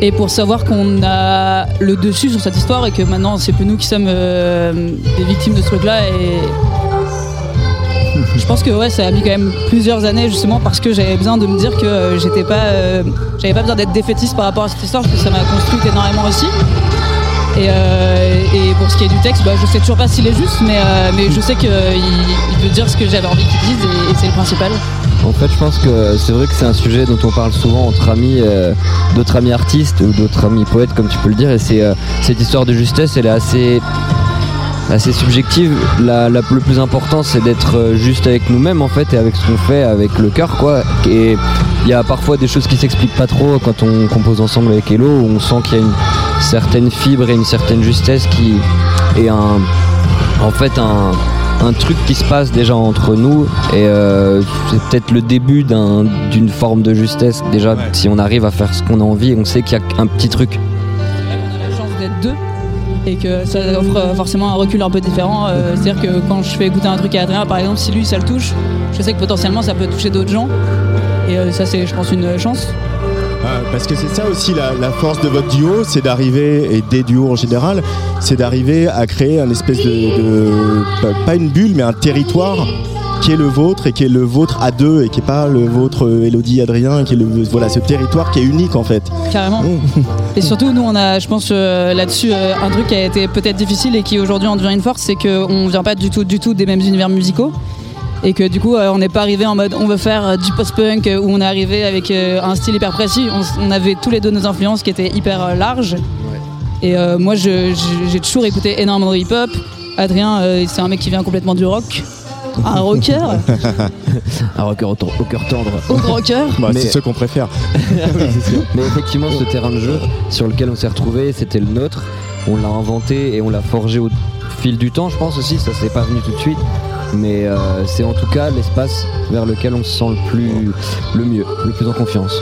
et pour savoir qu'on a le dessus sur cette histoire et que maintenant c'est plus nous qui sommes euh, des victimes de ce truc-là. Et je pense que ouais, ça a mis quand même plusieurs années justement parce que j'avais besoin de me dire que j'étais pas, euh, j'avais pas besoin d'être défaitiste par rapport à cette histoire parce que ça m'a construite énormément aussi. Et, euh, et pour ce qui est du texte, bah, je sais toujours pas s'il est juste, mais, mais je sais qu'il il veut dire ce que j'avais envie qu'il dise et, et c'est le principal. En fait, je pense que c'est vrai que c'est un sujet dont on parle souvent entre amis, euh, d'autres amis artistes ou d'autres amis poètes, comme tu peux le dire. Et c'est euh, cette histoire de justesse, elle est assez, subjective. Le plus important, c'est d'être euh, juste avec nous-mêmes en fait et avec ce qu'on fait, avec le cœur, quoi. Et il y a parfois des choses qui s'expliquent pas trop quand on compose ensemble avec Hello, où on sent qu'il y a une certaines fibres et une certaine justesse qui est un, en fait un, un truc qui se passe déjà entre nous et euh, c'est peut-être le début d'un- d'une forme de justesse. Déjà, si on arrive à faire ce qu'on a envie, on sait qu'il y a un petit truc. on a la chance d'être deux et que ça offre forcément un recul un peu différent. Euh, C'est-à-dire que quand je fais écouter un truc à Adrien, par exemple, si lui ça le touche, je sais que potentiellement ça peut toucher d'autres gens. Et euh, ça, c'est, je pense, une chance. Euh, parce que c'est ça aussi la, la force de votre duo, c'est d'arriver, et des duos en général, c'est d'arriver à créer un espèce de, de- pas- une bulle, mais un territoire qui est le vôtre et qui est le vôtre à deux et qui est pas le vôtre euh, Elodie Adrien, qui est le voilà ce territoire qui est unique en fait. Carrément. Et surtout, nous, on a, je pense, euh, là-dessus, euh, un truc qui a été peut-être difficile et qui aujourd'hui en devient une force, c'est qu'on vient pas du tout, du tout des mêmes univers musicaux. Et que du coup, euh, on n'est pas arrivé en mode on veut faire euh, du post-punk euh, où on est arrivé avec euh, un style hyper précis. On, avait tous les deux nos influences qui étaient hyper euh, larges. Et euh, moi, j'ai toujours écouté énormément de hip-hop. Adrien, euh, c'est un mec qui vient complètement du rock. Un rocker, Un rocker au, au cœur tendre. au rocker. Bah, Mais- C'est ce qu'on préfère. Mais effectivement, ce terrain de jeu sur lequel on s'est retrouvé, c'était le nôtre. On l'a inventé et on l'a forgé au fil du temps, je pense aussi. Ça s'est pas venu tout de suite. Mais euh, c'est en tout cas l'espace vers lequel on se sent le plus le mieux, le plus en confiance.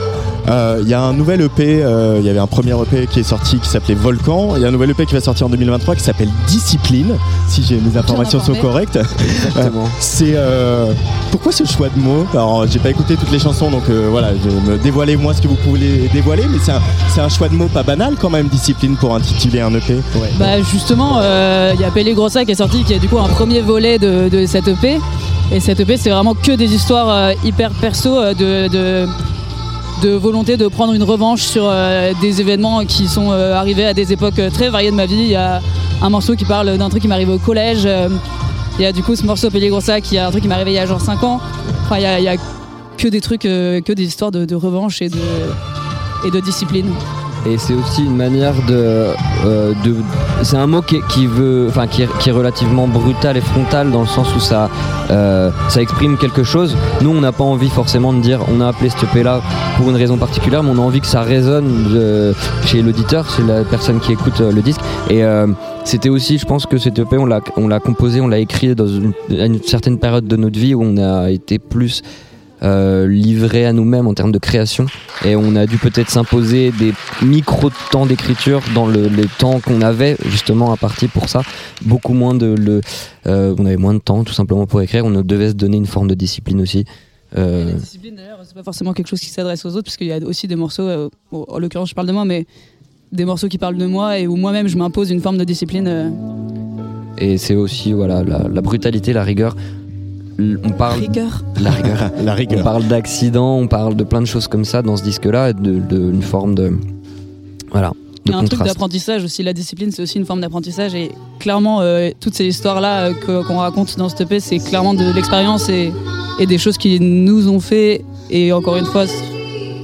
Euh, Il y a un nouvel EP, euh, il y avait un premier EP qui est sorti qui s'appelait Volcan, il y a un nouvel EP qui va sortir en 2023 qui s'appelle Discipline, si j'ai mes informations sont correctes. Exactement. C'est euh, pourquoi ce choix de mots? Alors j'ai pas écouté toutes les chansons donc euh, voilà, je vais me dévoiler moi ce que vous pouvez dévoiler, mais c'est un, c'est un choix de mots pas banal quand même, Discipline pour intituler un EP. Bah justement, euh, il y a Pelé Grossa qui est sorti, qui est du coup un premier volet de, de cette EP. Et cette EP, c'est vraiment que des histoires euh, hyper perso euh, de, de, de volonté de prendre une revanche sur euh, des événements qui sont euh, arrivés à des époques euh, très variées de ma vie. Il y a un morceau qui parle d'un truc qui m'est arrivé au collège. Il y a du coup ce morceau Grossa qui est un truc qui m'est il y a genre 5 ans. Enfin, il y a, a que des trucs, que des histoires de, revanche et de discipline. Et c'est aussi une manière de, euh, c'est un mot qui, veut, enfin qui est, relativement brutal et frontal dans le sens où ça, euh, ça exprime quelque chose. Nous, on n'a pas envie forcément de dire, on a appelé ce EP là pour une raison particulière, mais on a envie que ça résonne de- chez l'auditeur, chez la personne qui écoute euh, le disque. Et euh, c'était aussi, je pense que cet EP, on l'a, composé, on l'a écrit dans une certaine période de notre vie où on a été plus euh, livré à nous-mêmes en termes de création. Et on a dû peut-être s'imposer des micro temps d'écriture dans le, les temps qu'on avait justement à partir pour ça. Beaucoup moins de le euh, on avait moins de temps tout simplement pour écrire. On devait se donner une forme de discipline aussi Euh, La discipline d'ailleurs, c'est pas forcément quelque chose qui s'adresse aux autres, parce qu'il y a aussi des morceaux, euh, bon, en l'occurrence je parle de moi, mais des morceaux qui parlent de moi et où moi-même je m'impose une forme de discipline. et c'est aussi voilà la, la brutalité la rigueur on parle rigueur. la rigueur. La on rigueur. parle d'accidents on parle de plein de choses comme ça dans ce disque là de, de une forme de voilà Il de y a un truc d'apprentissage aussi, la discipline c'est aussi une forme d'apprentissage et clairement euh, toutes ces histoires-là euh, que- qu'on raconte dans ce EP c'est clairement de l'expérience et, et des choses qui nous ont fait. Et encore une fois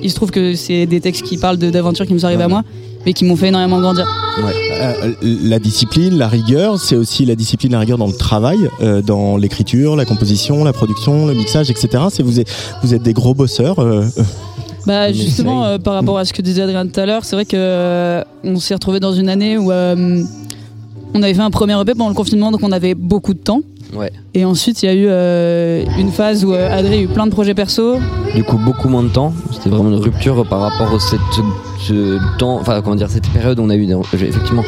il se trouve que c'est des textes qui parlent de- d'aventures qui me sont arrivées à moi mais qui m'ont fait énormément grandir. Euh, la discipline, la rigueur, c'est aussi la discipline, la rigueur dans le travail, euh, dans l'écriture, la composition, la production, le mixage, etc. C'est vous êtes, vous êtes des gros bosseurs. euh, Bah justement, euh, par rapport à ce que disait Adrien tout à l'heure, c'est vrai que euh, on s'est retrouvé dans une année où euh, on avait fait un premier EP pendant le confinement, donc on avait beaucoup de temps. Ouais. Et ensuite, il y a eu euh, une phase où euh, Adrien a eu plein de projets perso. du coup beaucoup moins de temps c'était vraiment une rupture par rapport à cette ce temps enfin comment dire cette période où on a eu effectivement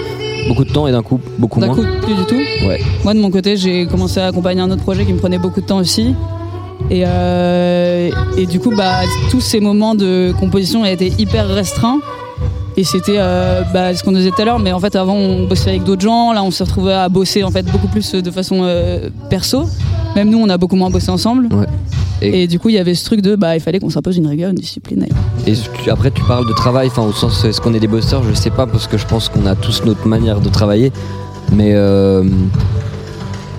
beaucoup de temps et d'un coup beaucoup D'un moins coup, plus du tout. Ouais. Moi, de mon côté, j'ai commencé à accompagner un autre projet qui me prenait beaucoup de temps aussi. Et, euh, et du coup, bah, tous ces moments de composition étaient hyper restreints. Et c'était euh, bah, ce qu'on disait tout à l'heure, mais en fait, avant, on bossait avec d'autres gens. Là, on s'est retrouvé à bosser en fait beaucoup plus de façon euh, perso. Même nous, on a beaucoup moins bossé ensemble. Ouais. Et, Et- du coup, il y avait ce truc de, bah, il fallait qu'on s'impose une rigueur, une discipline. Et tu- après, tu parles de travail, enfin, au sens, est-ce qu'on est des bosseurs? Je sais pas, parce que je pense qu'on a tous notre manière de travailler. Mais, euh,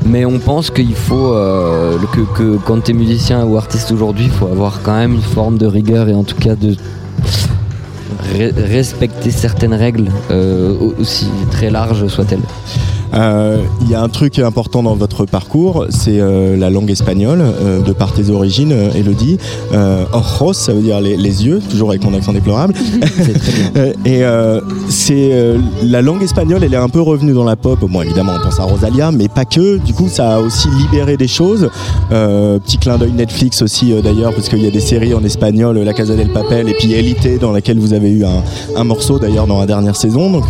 mais on pense qu'il faut, euh, que, que quand t'es musicien ou artiste aujourd'hui, il faut avoir quand même une forme de rigueur et en tout cas de respecter certaines règles, euh, au- aussi très larges soient-elles. Euh, Il y a un truc important dans votre parcours, c'est euh, la langue espagnole, euh, de par tes origines, euh, Elodie. Euh, ojos, ça veut dire les, les yeux, toujours avec mon accent déplorable. Et c'est la langue espagnole, elle est un peu revenue dans la pop. Bon, évidemment, on pense à Rosalia, mais pas que. Du coup, ça a aussi libéré des choses. Petit clin d'œil Netflix aussi, d'ailleurs, parce qu'il y a des séries en espagnol, La Casa del Papel, et puis Elite, dans laquelle vous avez eu un, un morceau d'ailleurs dans la dernière saison. Donc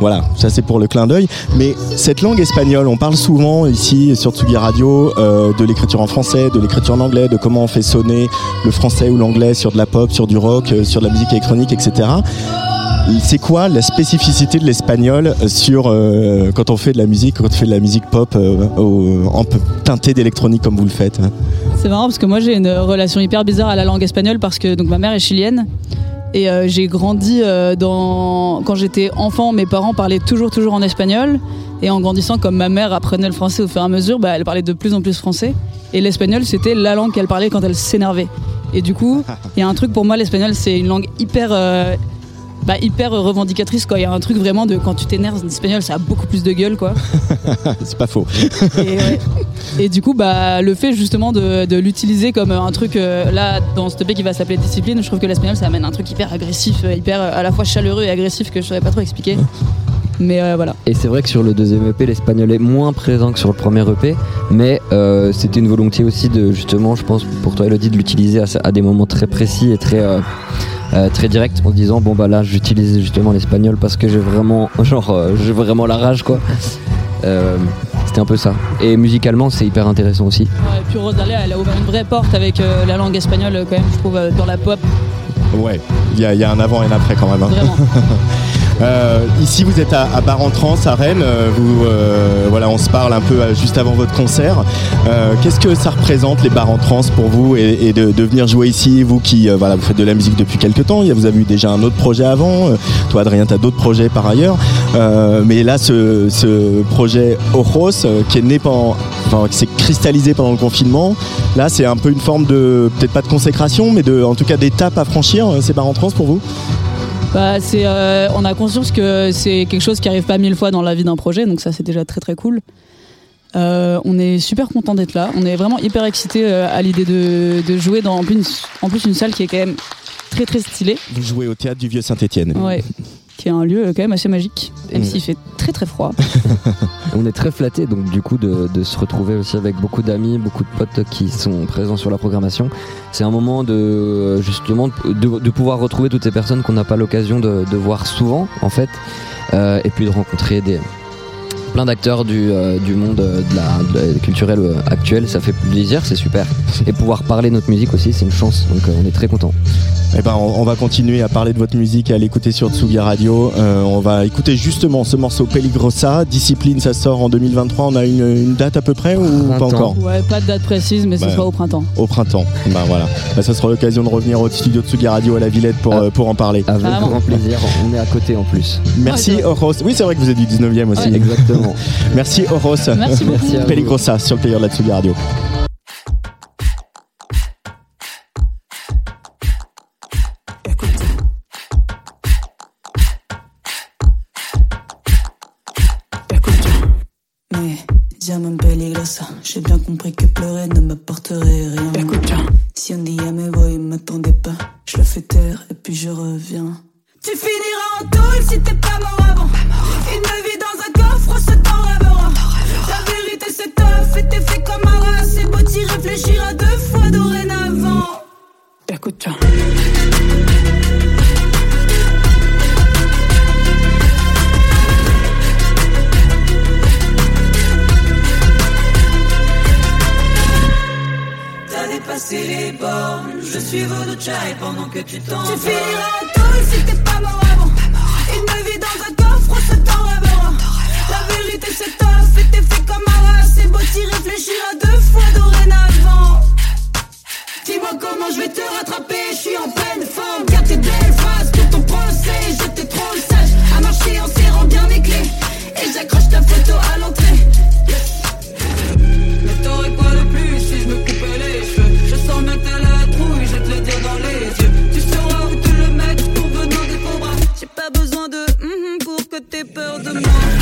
voilà, ça c'est pour le clin d'œil. Mais cette langue espagnole, on parle souvent ici sur Tsugi Radio euh, de l'écriture en français, de l'écriture en anglais, de comment on fait sonner le français ou l'anglais sur de la pop, sur du rock, euh, sur de la musique électronique, etc. C'est quoi la spécificité de l'espagnol sur euh, quand on fait de la musique, quand on fait de la musique pop teintée d'électronique comme vous le faites hein? C'est marrant parce que moi j'ai une relation hyper bizarre à la langue espagnole parce que donc ma mère est chilienne et euh, j'ai grandi euh, dans quand j'étais enfant, mes parents parlaient toujours toujours en espagnol et en grandissant comme ma mère apprenait le français au fur et à mesure, bah, elle parlait de plus en plus français et l'espagnol c'était la langue qu'elle parlait quand elle s'énervait. Et du coup, il y a un truc pour moi l'espagnol c'est une langue hyper euh, bah, hyper revendicatrice quoi. Il y a un truc vraiment de quand tu t'énerves en espagnol, ça a beaucoup plus de gueule quoi. C'est pas faux. Et, ouais. Et du coup, bah, le fait justement de, de l'utiliser comme un truc, euh, là, dans ce EP qui va s'appeler Discipline, je trouve que l'espagnol, ça amène un truc hyper agressif, euh, hyper euh, à la fois chaleureux et agressif que je savais pas trop expliquer. Mais euh, voilà. Et c'est vrai que sur le deuxième EP, l'espagnol est moins présent que sur le premier EP, mais euh, c'était une volonté aussi de justement, je pense pour toi Elodie, de l'utiliser à, à des moments très précis et très euh, euh, très directs, en se disant bon bah là j'utilise justement l'espagnol parce que j'ai vraiment genre euh, j'ai vraiment la rage quoi. Euh, c'était un peu ça. Et musicalement c'est hyper intéressant aussi. Ouais, et puis Rosalia, elle a ouvert une vraie porte avec euh, la langue espagnole, quand même, je trouve, euh, dans la pop. Ouais, il y, a- il y a un avant et un après quand même. hein. Vraiment. Euh, ici, vous êtes à, Bar en Trans, à Rennes. Euh, euh, voilà, on se parle un peu juste avant votre concert. Qu'est-ce que ça représente les bars en trans pour vous et, de, venir jouer ici, vous qui voilà, vous faites de la musique depuis quelques temps? Vous avez eu déjà un autre projet avant. Toi, Adrien, tu as d'autres projets par ailleurs. Mais là, ce, projet Ojos, qui est né pendant, enfin, qui s'est cristallisé pendant le confinement. Là, c'est un peu une forme de, peut-être pas de consécration, mais de, en tout cas, d'étape à franchir. Ces bars en trans pour vous? Bah, c'est, euh, on a conscience que c'est quelque chose qui arrive pas mille fois dans la vie d'un projet, donc ça c'est déjà très très cool. Euh, on est super content d'être là. On est vraiment hyper excité à l'idée de, de jouer dans en plus, en plus une salle qui est quand même très très stylée. Vous jouez au théâtre du Vieux Saint-Étienne. Ouais. Qui est un lieu euh, quand même assez magique, même Mm. s'il fait très très froid. On est très flattés donc du coup de, de se retrouver aussi avec beaucoup d'amis, beaucoup de potes qui sont présents sur la programmation. C'est un moment de justement de, de pouvoir retrouver toutes ces personnes qu'on n'a pas l'occasion de, de voir souvent en fait, Euh, et puis de rencontrer des plein d'acteurs du, euh, du monde euh, de la, de la culturel euh, actuel. Ça fait plaisir, c'est super. Et pouvoir parler notre musique aussi, c'est une chance. Donc euh, on est très content. Eh ben, on, on va continuer à parler de votre musique et à l'écouter sur Tsugi Radio. Euh, on va écouter justement ce morceau Peligrosa. Discipline, ça sort en 2023. On a une, une date à peu près ou pas encore Ouais, pas de date précise, mais ce Bah, sera au printemps. Au printemps. Ben voilà. Ben, ça sera l'occasion de revenir au studio de Tsugi Radio à la Villette pour, Ah. euh, pour en parler. Avec Carrément. grand plaisir. On est à côté en plus. Merci Ouais, c'est Oros. Oui, c'est vrai que vous êtes du 19e aussi. Ouais. Exactement. Merci Oros. Merci beaucoup. Sur le player de la Tsugi Radio. Mais llaman peligrosa. J'ai bien compris que pleurer ne m'apporterait rien. Écoute, si un dia me voy, m'attendez pas. Je le fais taire et puis je reviens. Tu finiras en tôle si t'es pas mort beau t'y réfléchir à deux fois dorénavant. Écoute, T'as dépassé les bornes, je suis votre chai pendant que tu t'en Tu finiras tôle si t'es pas mort avant. Une vie dans un coffre, ce t'en. La vérité c'est tough et t'es fait comme un rat. C'est beau t'y réfléchir à deux fois. Dis-moi comment je vais te rattraper, je suis en pleine forme. Garde tes belles phrases pour ton procès, j'étais trop sage. À marcher en serrant bien mes clés. Et j'accroche ta photo à l'entrée. Mais t'aurais quoi de plus si je me coupais les cheveux? Je sens bien que t'as la trouille, je vais te le dire dans les yeux Tu sauras où te le mettre pour venir des faux bras J'ai pas besoin de mhm pour que t'aies peur de moi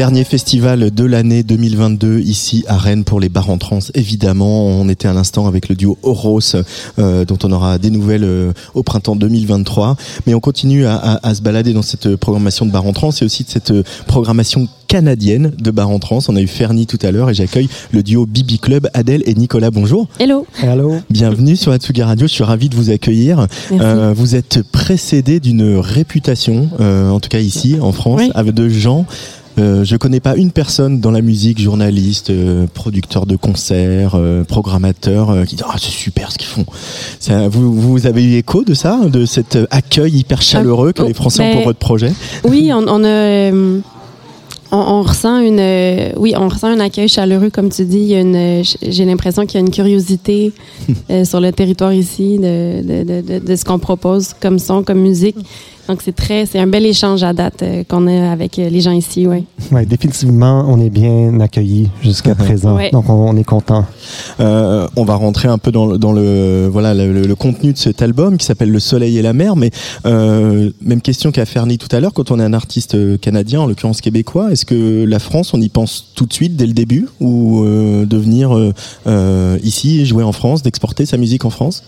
Dernier festival de l'année 2022 ici à Rennes pour les bars en trans. Évidemment, on était à l'instant avec le duo Oros, euh, dont on aura des nouvelles euh, au printemps 2023. Mais on continue à, à- à se balader dans cette programmation de bars en trans et aussi de cette euh, programmation canadienne de bars en trans. On a eu Fernie tout à l'heure et j'accueille le duo Bibi Club, Adèle et Nicolas. Bonjour. Hello. Hello. Bienvenue sur Atsugi Radio, je suis ravi de vous accueillir. Merci. Euh, vous êtes précédé d'une réputation, euh, en tout cas ici en France, Oui. avec de gens. Euh, je connais pas une personne dans la musique, journaliste, euh, producteur de concerts, euh, programmateur, euh, qui dit ah c'est super ce qu'ils font. Ça, vous, vous avez eu écho de ça, de cet euh, accueil hyper chaleureux que oh, les Français ont pour votre projet? Oui, on, on a. on, on ressent une, oui, on ressent un accueil chaleureux, comme tu dis. J'ai l'impression qu'il y a une curiosité sur le territoire ici de, de, de, de, de ce qu'on propose comme son, comme musique. Donc c'est très, c'est un bel échange à date euh, qu'on a avec euh, les gens ici, ouais. Ouais, définitivement, on est bien accueillis jusqu'à présent. Ouais. Donc, on, on est content. Euh, on va rentrer un peu dans, le- dans le voilà le, le- le contenu de cet album qui s'appelle Le Soleil et la mer. Mais euh, même question qu'a Fernie tout à l'heure. Quand on est un artiste canadien, en l'occurrence québécois, est-ce que la France, on y pense tout de suite dès le début? Ou euh, de venir euh, euh, ici jouer en France, d'exporter sa musique en France?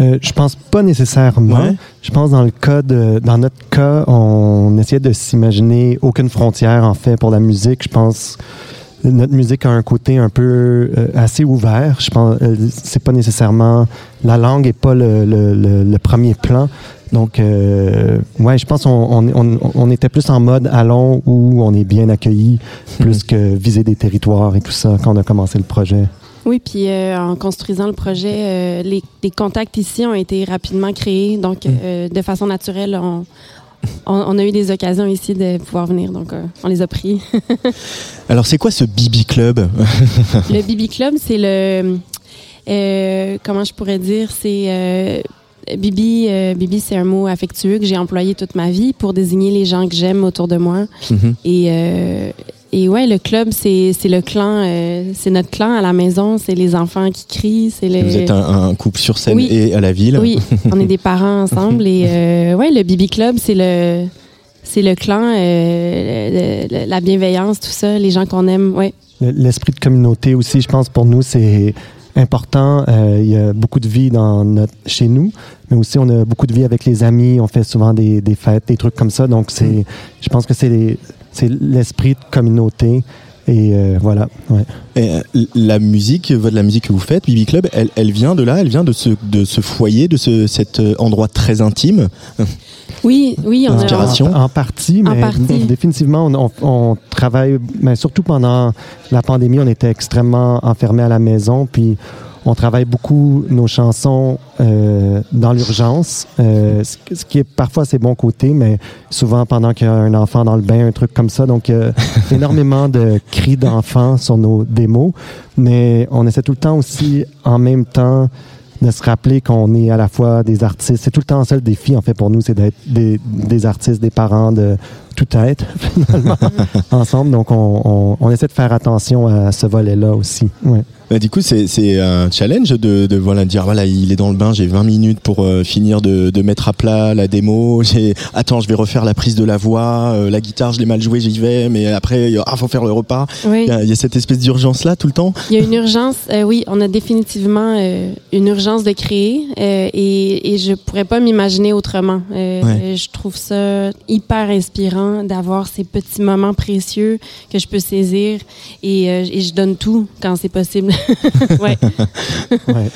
Euh, je pense pas nécessairement. Ouais. Je pense dans le cas de, dans notre cas, on essayait de s'imaginer aucune frontière en fait pour la musique. Je pense que notre musique a un côté un peu euh, assez ouvert. Je pense euh, c'est pas nécessairement la langue est pas le, le, le, le premier plan. Donc euh, ouais, je pense qu'on on, on, on était plus en mode allons où on est bien accueilli plus que viser des territoires et tout ça quand on a commencé le projet. Oui, puis euh, en construisant le projet, euh, les, les contacts ici ont été rapidement créés. Donc, euh, de façon naturelle, on, on, on a eu des occasions ici de pouvoir venir. Donc, on les a pris. Alors c'est quoi ce Bibi Club? Le Bibi Club, c'est le. comment je pourrais dire? C'est. Bibi, euh, Bibi c'est un mot affectueux que j'ai employé toute ma vie pour désigner les gens que j'aime autour de moi. Mhm. Et, euh, et ouais, le club, c'est c'est le clan, euh, c'est notre clan à la maison, c'est les enfants qui crient, c'est le. Vous êtes un, un couple sur scène Oui. et à la ville. Oui, on est des parents ensemble et euh, ouais, le Bibi Club, c'est le c'est le clan, euh, le- le- la bienveillance, tout ça, les gens qu'on aime, ouais. Le- L'esprit de communauté aussi, je pense, pour nous, c'est important. Euh, il y a beaucoup de vie dans notre, chez nous, mais aussi on a beaucoup de vie avec les amis. On fait souvent des, des fêtes, des trucs comme ça. Donc, c'est, je pense que c'est, c'est l'esprit de communauté. Et euh, voilà. Ouais. Et, euh, la musique, votre- la musique que vous faites, Bibi Club, elle, elle vient de là, elle vient de ce, de ce foyer, de ce, cet euh, endroit très intime? Oui, oui, on a. Inspiration? En, en partie, En mais partie. définitivement, on, on- on travaille, mais surtout pendant la pandémie, on était extrêmement enfermés à la maison, puis on travaille beaucoup nos chansons euh, dans l'urgence, euh, ce, qui est parfois ses bons côtés, mais souvent pendant qu'il y a un enfant dans le bain, un truc comme ça. Donc, euh, énormément de cris d'enfants sur nos démos, mais on essaie tout le temps aussi, en même temps, de se rappeler qu'on est à la fois des artistes. C'est tout le temps ça le défi, en fait, pour nous, c'est d'être des, des artistes, des parents, de tout être, finalement, ensemble. Donc, on, on, on essaie de faire attention à ce volet-là aussi. Ouais. Bah, du coup, c'est c'est un challenge de, de voilà dire voilà il est dans le bain, j'ai 20 minutes pour euh, finir de, de mettre à plat la démo. J'ai attends, je vais refaire la prise de la voix, euh, la guitare, je l'ai mal joué, j'y vais, mais après ah faut faire le repas. Oui. Il y, a- il y a cette espèce d'urgence là tout le temps. Il y a une urgence, euh, oui, on a définitivement euh, une urgence de créer euh, et, et je pourrais pas m'imaginer autrement. Ouais. Je trouve ça hyper inspirant d'avoir ces petits moments précieux que je peux saisir et, euh, et je donne tout quand c'est possible. ouais. Ouais.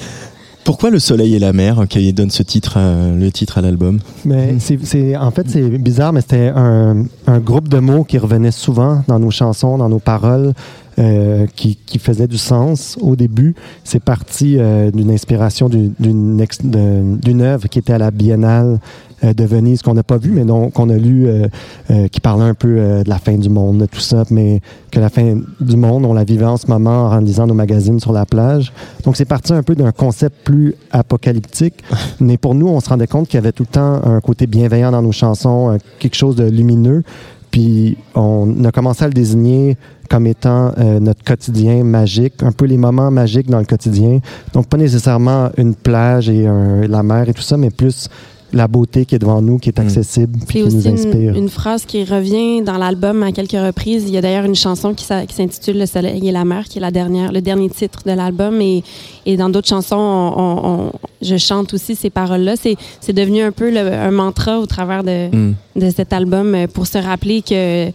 Pourquoi le soleil et la mer qui donne ce titre, à- le titre à l'album? Mais c'est, c'est- en fait, c'est bizarre, mais c'était un, un groupe de mots qui revenait souvent dans nos chansons, dans nos paroles. Euh, qui, qui faisait du sens au début. C'est parti euh, d'une inspiration d'une œuvre qui était à la Biennale euh, de Venise qu'on n'a pas vue, mais qu'on a lu, euh, euh, qui parlait un peu euh, de la fin du monde, de tout ça, mais que la fin du monde, on la vivait en ce moment en lisant nos magazines sur la plage. Donc c'est parti un peu d'un concept plus apocalyptique, mais pour nous, on se rendait compte qu'il y avait tout le temps un côté bienveillant dans nos chansons, euh, quelque chose de lumineux. Puis on a commencé à le désigner comme étant euh, notre quotidien magique, un peu les moments magiques dans le quotidien. Donc pas nécessairement une plage et un- la mer et tout ça, mais plus la beauté qui est devant nous, qui est accessible, puis C'est qui nous inspire. une, une phrase qui revient dans l'album à quelques reprises. Il y a d'ailleurs une chanson qui s'intitule Le soleil et la mer, qui est la dernière, le dernier titre de l'album. Et, et dans d'autres chansons, on- on- on- je chante aussi ces paroles-là. C'est c'est devenu un peu le- un mantra au travers de, Mm. de cet album euh, pour se rappeler que,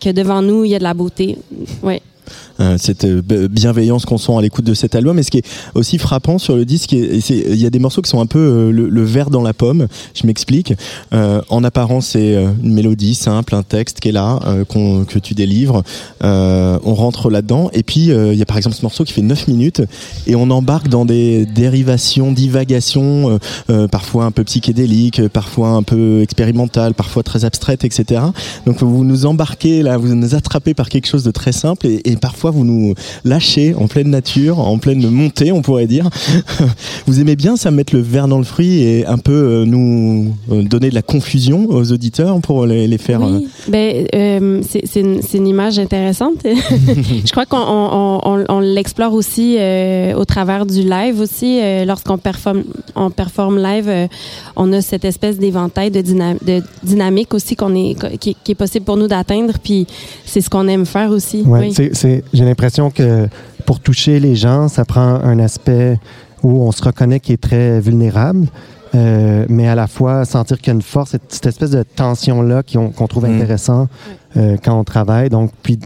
que devant nous, il y a de la beauté. Ouais. Euh, cette euh, bienveillance qu'on sent à l'écoute de cet album. Et ce qui est aussi frappant sur le disque, il y a des morceaux qui sont un peu euh, le, le verre dans la pomme. Je m'explique. En apparence, c'est une mélodie simple, un texte qui est là, qu'on- que tu délivres. On rentre là-dedans. Et puis, il y a par exemple ce morceau qui fait 9 minutes et on embarque dans des dérivations, divagations, parfois un peu psychédéliques, parfois un peu expérimentales, parfois très abstraites, etc. Donc vous nous embarquez là, vous nous attrapez par quelque chose de très simple et, et parfois vous nous lâchez en pleine nature, en pleine montée, on pourrait dire. vous aimez bien ça mettre le verre dans le fruit et un peu euh, nous euh, donner de la confusion aux auditeurs pour les, les faire. Oui, ben, euh, c'est c'est une, image intéressante. je crois qu'on on, on- on l'explore aussi euh, au travers du live aussi. Euh, Lorsqu'on performe, on performe live, euh, on a cette espèce d'éventail de, dyna- de dynamique aussi qu'on est, qui, qui est possible pour nous d'atteindre. Puis c'est ce qu'on aime faire aussi. Ouais, oui. c'est- J'ai l'impression que pour toucher les gens, ça prend un aspect où on se reconnaît qui est très vulnérable, euh, mais à la fois sentir qu'il y a une force, cette, cette espèce de tension-là qu'on trouve Mm. intéressant euh, quand on travaille. Donc, puis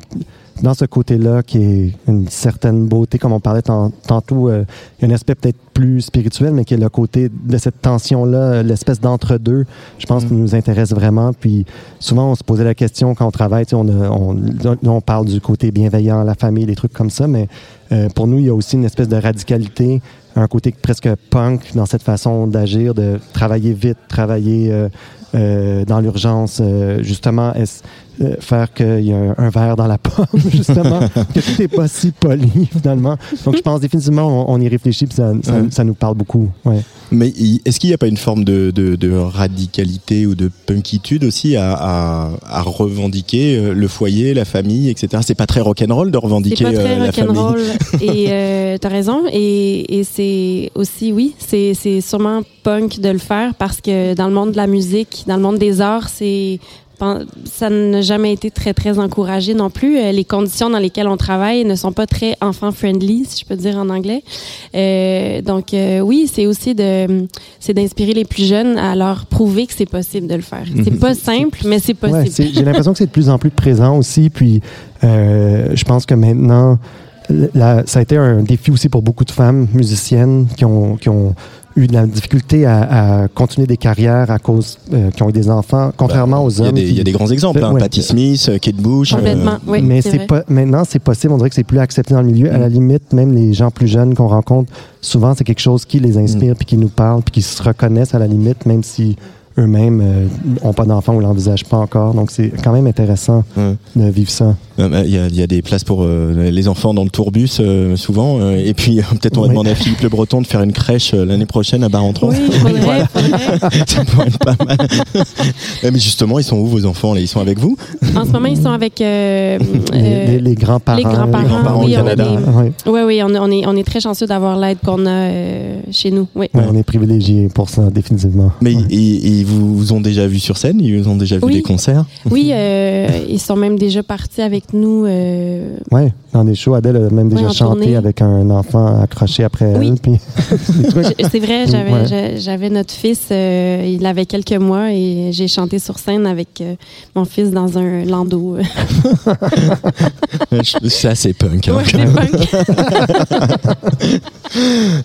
dans ce côté-là, qui est une certaine beauté, comme on parlait tant- tantôt, euh, il y a un aspect peut-être plus spirituel, mais qui est le côté de cette tension-là, l'espèce d'entre-deux, je pense, qui nous intéresse vraiment. Puis souvent, on se posait la question quand on travaille, tu sais, on, a- on, parle du côté bienveillant, la famille, des trucs comme ça, mais euh, pour nous, il y a aussi une espèce de radicalité, un côté presque punk dans cette façon d'agir, de travailler vite, travailler euh, dans l'urgence, euh, justement, est- euh, faire qu'il y a un, un verre dans la pomme, justement, que tout n'est pas si poli, finalement. Donc, je pense définitivement, on, on y réfléchit, puis ça, ça, Ouais. ça nous parle beaucoup. Ouais. Mais est-ce qu'il n'y a pas une forme de, de, de radicalité ou de punkitude aussi à, à, à revendiquer euh, le foyer, la famille, etc. C'est pas très rock'n'roll de revendiquer pas très euh, la famille. rock'n'roll. et euh, t'as raison. Et, et c'est aussi, oui, c'est sûrement punk de le faire parce que dans le monde de la musique, dans le monde des arts, c'est ça n'a jamais été très très encouragé non plus. Euh, Les conditions dans lesquelles on travaille ne sont pas très enfant friendly, si je peux dire en anglais. Euh, donc euh, oui, c'est aussi de c'est d'inspirer les plus jeunes à leur prouver que c'est possible de le faire. C'est Mhm. pas simple, mais c'est possible. c'est- J'ai l'impression que c'est de plus en plus présent aussi. Puis, euh, je pense que maintenant, la- ça a été un défi aussi pour beaucoup de femmes musiciennes qui ont, qui ont eu de la difficulté à, à continuer des carrières à cause euh, qui ont eu des enfants, contrairement aux Il y, a hommes. des, il y a qui- des grands exemples, hein, Ouais. Patti Smith, euh, Kate Bush. euh, oui. mais c'est pas maintenant c'est possible. On dirait que c'est plus accepté dans le milieu. À Mm. la limite, même les gens plus jeunes qu'on rencontre, souvent c'est quelque chose qui les Mm. inspire puis qui nous parle puis qui se reconnaissent à la limite, même si eux-mêmes n'ont pas d'enfants ou l'envisagent pas encore. Donc c'est quand même intéressant Ouais. de vivre ça. Euh, Il y, a, il y a des places pour euh, les enfants dans le tourbus euh, souvent. euh, et puis euh, peut-être on va Oui. demander à Philippe Le Breton de faire une crèche euh, l'année prochaine à Barentron. Oui, faudrait, faudrait. Ça pourrait être pas mal. Euh, Mais justement, ils sont où vos enfants là? Ils sont avec vous? En ce moment, ils sont avec euh, Les, euh, les- les grands-parents. les grands-parents, Les grands-parents oui, au Canada. Oui, oui, on, est- on est, on est très chanceux d'avoir l'aide qu'on a euh, chez nous. Oui. Ouais, on est privilégiés pour ça, définitivement. Mais Ouais. ils, ils vous, vous ont déjà vu sur scène Ils vous ont déjà vu Oui. des concerts Oui, euh, ils sont même déjà partis avec nous. euh, Ouais, dans des shows, Adèle a même déjà chanté tournée. avec un enfant accroché après Oui. elle. Puis C'est vrai, j'avais Ouais. j'a- j'avais notre fils, euh, il avait quelques mois et j'ai chanté sur scène avec euh, mon fils dans un landau. C'est assez punk. hein. Ouais, c'est punk.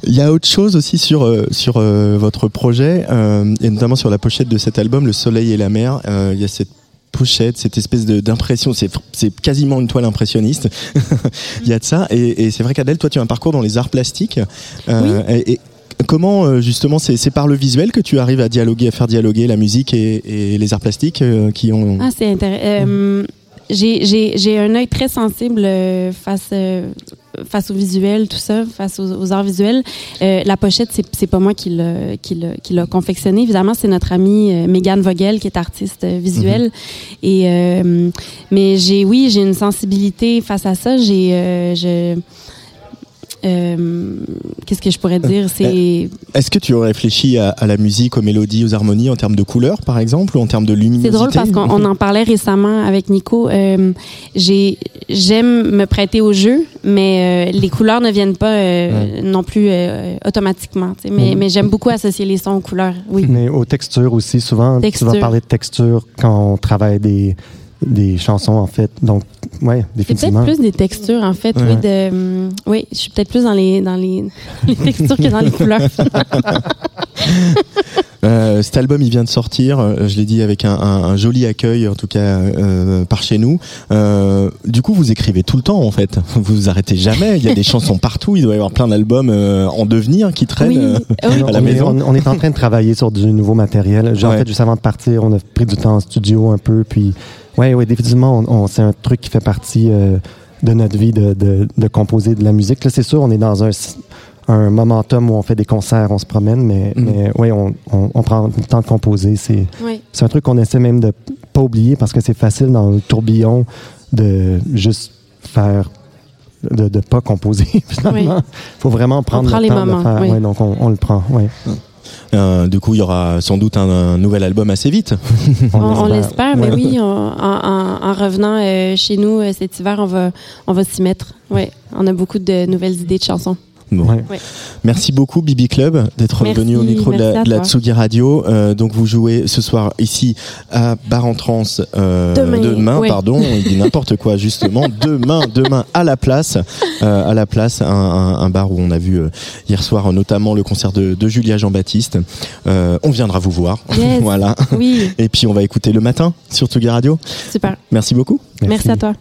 Il y a autre chose aussi sur, sur euh, votre projet, euh, et notamment sur la pochette de cet album, Le Soleil et la mer. Euh, il y a cette pochette, cette espèce d'impression. C'est quasiment une toile impressionniste. Il y a de ça. Et, et c'est vrai qu'Adèle, toi, tu as un parcours dans les arts plastiques. Euh, et, et comment, euh, justement, c'est par le visuel que tu arrives à dialoguer, à faire dialoguer la musique et, et les arts plastiques euh, qui ont. Ah, c'est intéressant. j'ai, j'ai, un œil très sensible euh, face, euh, face au visuel, tout ça, face aux, aux arts visuels. Euh, la pochette, c'est, c'est pas moi qui l'a, qui l'a, qui l'a confectionnée. Évidemment, c'est notre amie euh, Megan Vogel qui est artiste euh, visuelle. Et, euh, mais j'ai, oui, j'ai une sensibilité face à ça. J'ai, euh, je, euh, qu'est-ce que je pourrais dire? C'est, Est-ce que tu aurais réfléchi à, à la musique, aux mélodies, aux harmonies en termes de couleurs, par exemple, ou en termes de luminosité? C'est drôle parce qu'on on en parlait récemment avec Nico. Euh, j'ai, j'aime me prêter au jeu, mais euh, les couleurs ne viennent pas euh, non plus euh, automatiquement. Mhm. mais j'aime beaucoup associer les sons aux couleurs. Oui. Mais aux textures aussi, souvent, Texture. tu vas parler de texture quand on travaille des, des chansons, en fait. Donc, ouais, C'est définitivement. peut-être plus des textures en fait. Ouais. Oui, de, hum, oui, je suis peut-être plus dans les dans les, les textures que dans les couleurs. Euh, cet album, il vient de sortir. euh, Je l'ai dit avec un, un- un joli accueil, en tout cas euh, par chez nous. Euh, du coup, vous écrivez tout le temps, en fait. Vous vous arrêtez jamais. Il y a des chansons partout. Il doit y avoir plein d'albums euh, en devenir qui traînent euh, à la on, est, maison. on- on est en train de travailler sur du nouveau matériel. J'ai- En fait, juste avant de partir, on a pris du temps en studio un peu. Puis, ouais, ouais, définitivement, on, on- c'est un truc qui fait partie euh, de notre vie de, de, de composer de la musique. Là, c'est sûr, on est dans un, un momentum où on fait des concerts, on se promène, mais, Mhm. mais ouais, on, on, on prend le temps de composer. C'est, Oui. c'est un truc qu'on essaie même de pas oublier parce que c'est facile dans le tourbillon de juste faire de ne pas composer finalement. Oui. faut vraiment prendre prend le les temps moments, de faire. oui. Ouais, donc on, on le prend. Ouais. Euh, du coup, il y aura sans doute un, un nouvel album assez vite. On, on l'espère, mais oui, on- en, en- en revenant euh, chez nous euh, cet hiver, on va, on va s'y mettre. Ouais, on a beaucoup de nouvelles idées de chansons. Bon. Ouais. Merci beaucoup Bibi Club d'être venu au micro de la, de. Tsugi Radio. Euh, donc vous jouez ce soir ici à Bar en Trance euh, Demain, oui. pardon, il dit n'importe quoi justement. demain, demain à la place, euh, à la place, un, un- un bar où on a vu euh, hier soir notamment le concert de, de Julia Jean-Baptiste. Euh, on viendra vous voir, Yes. voilà. Oui. Et puis on va écouter le matin sur Tsugi Radio. Super. Merci beaucoup. Merci à toi.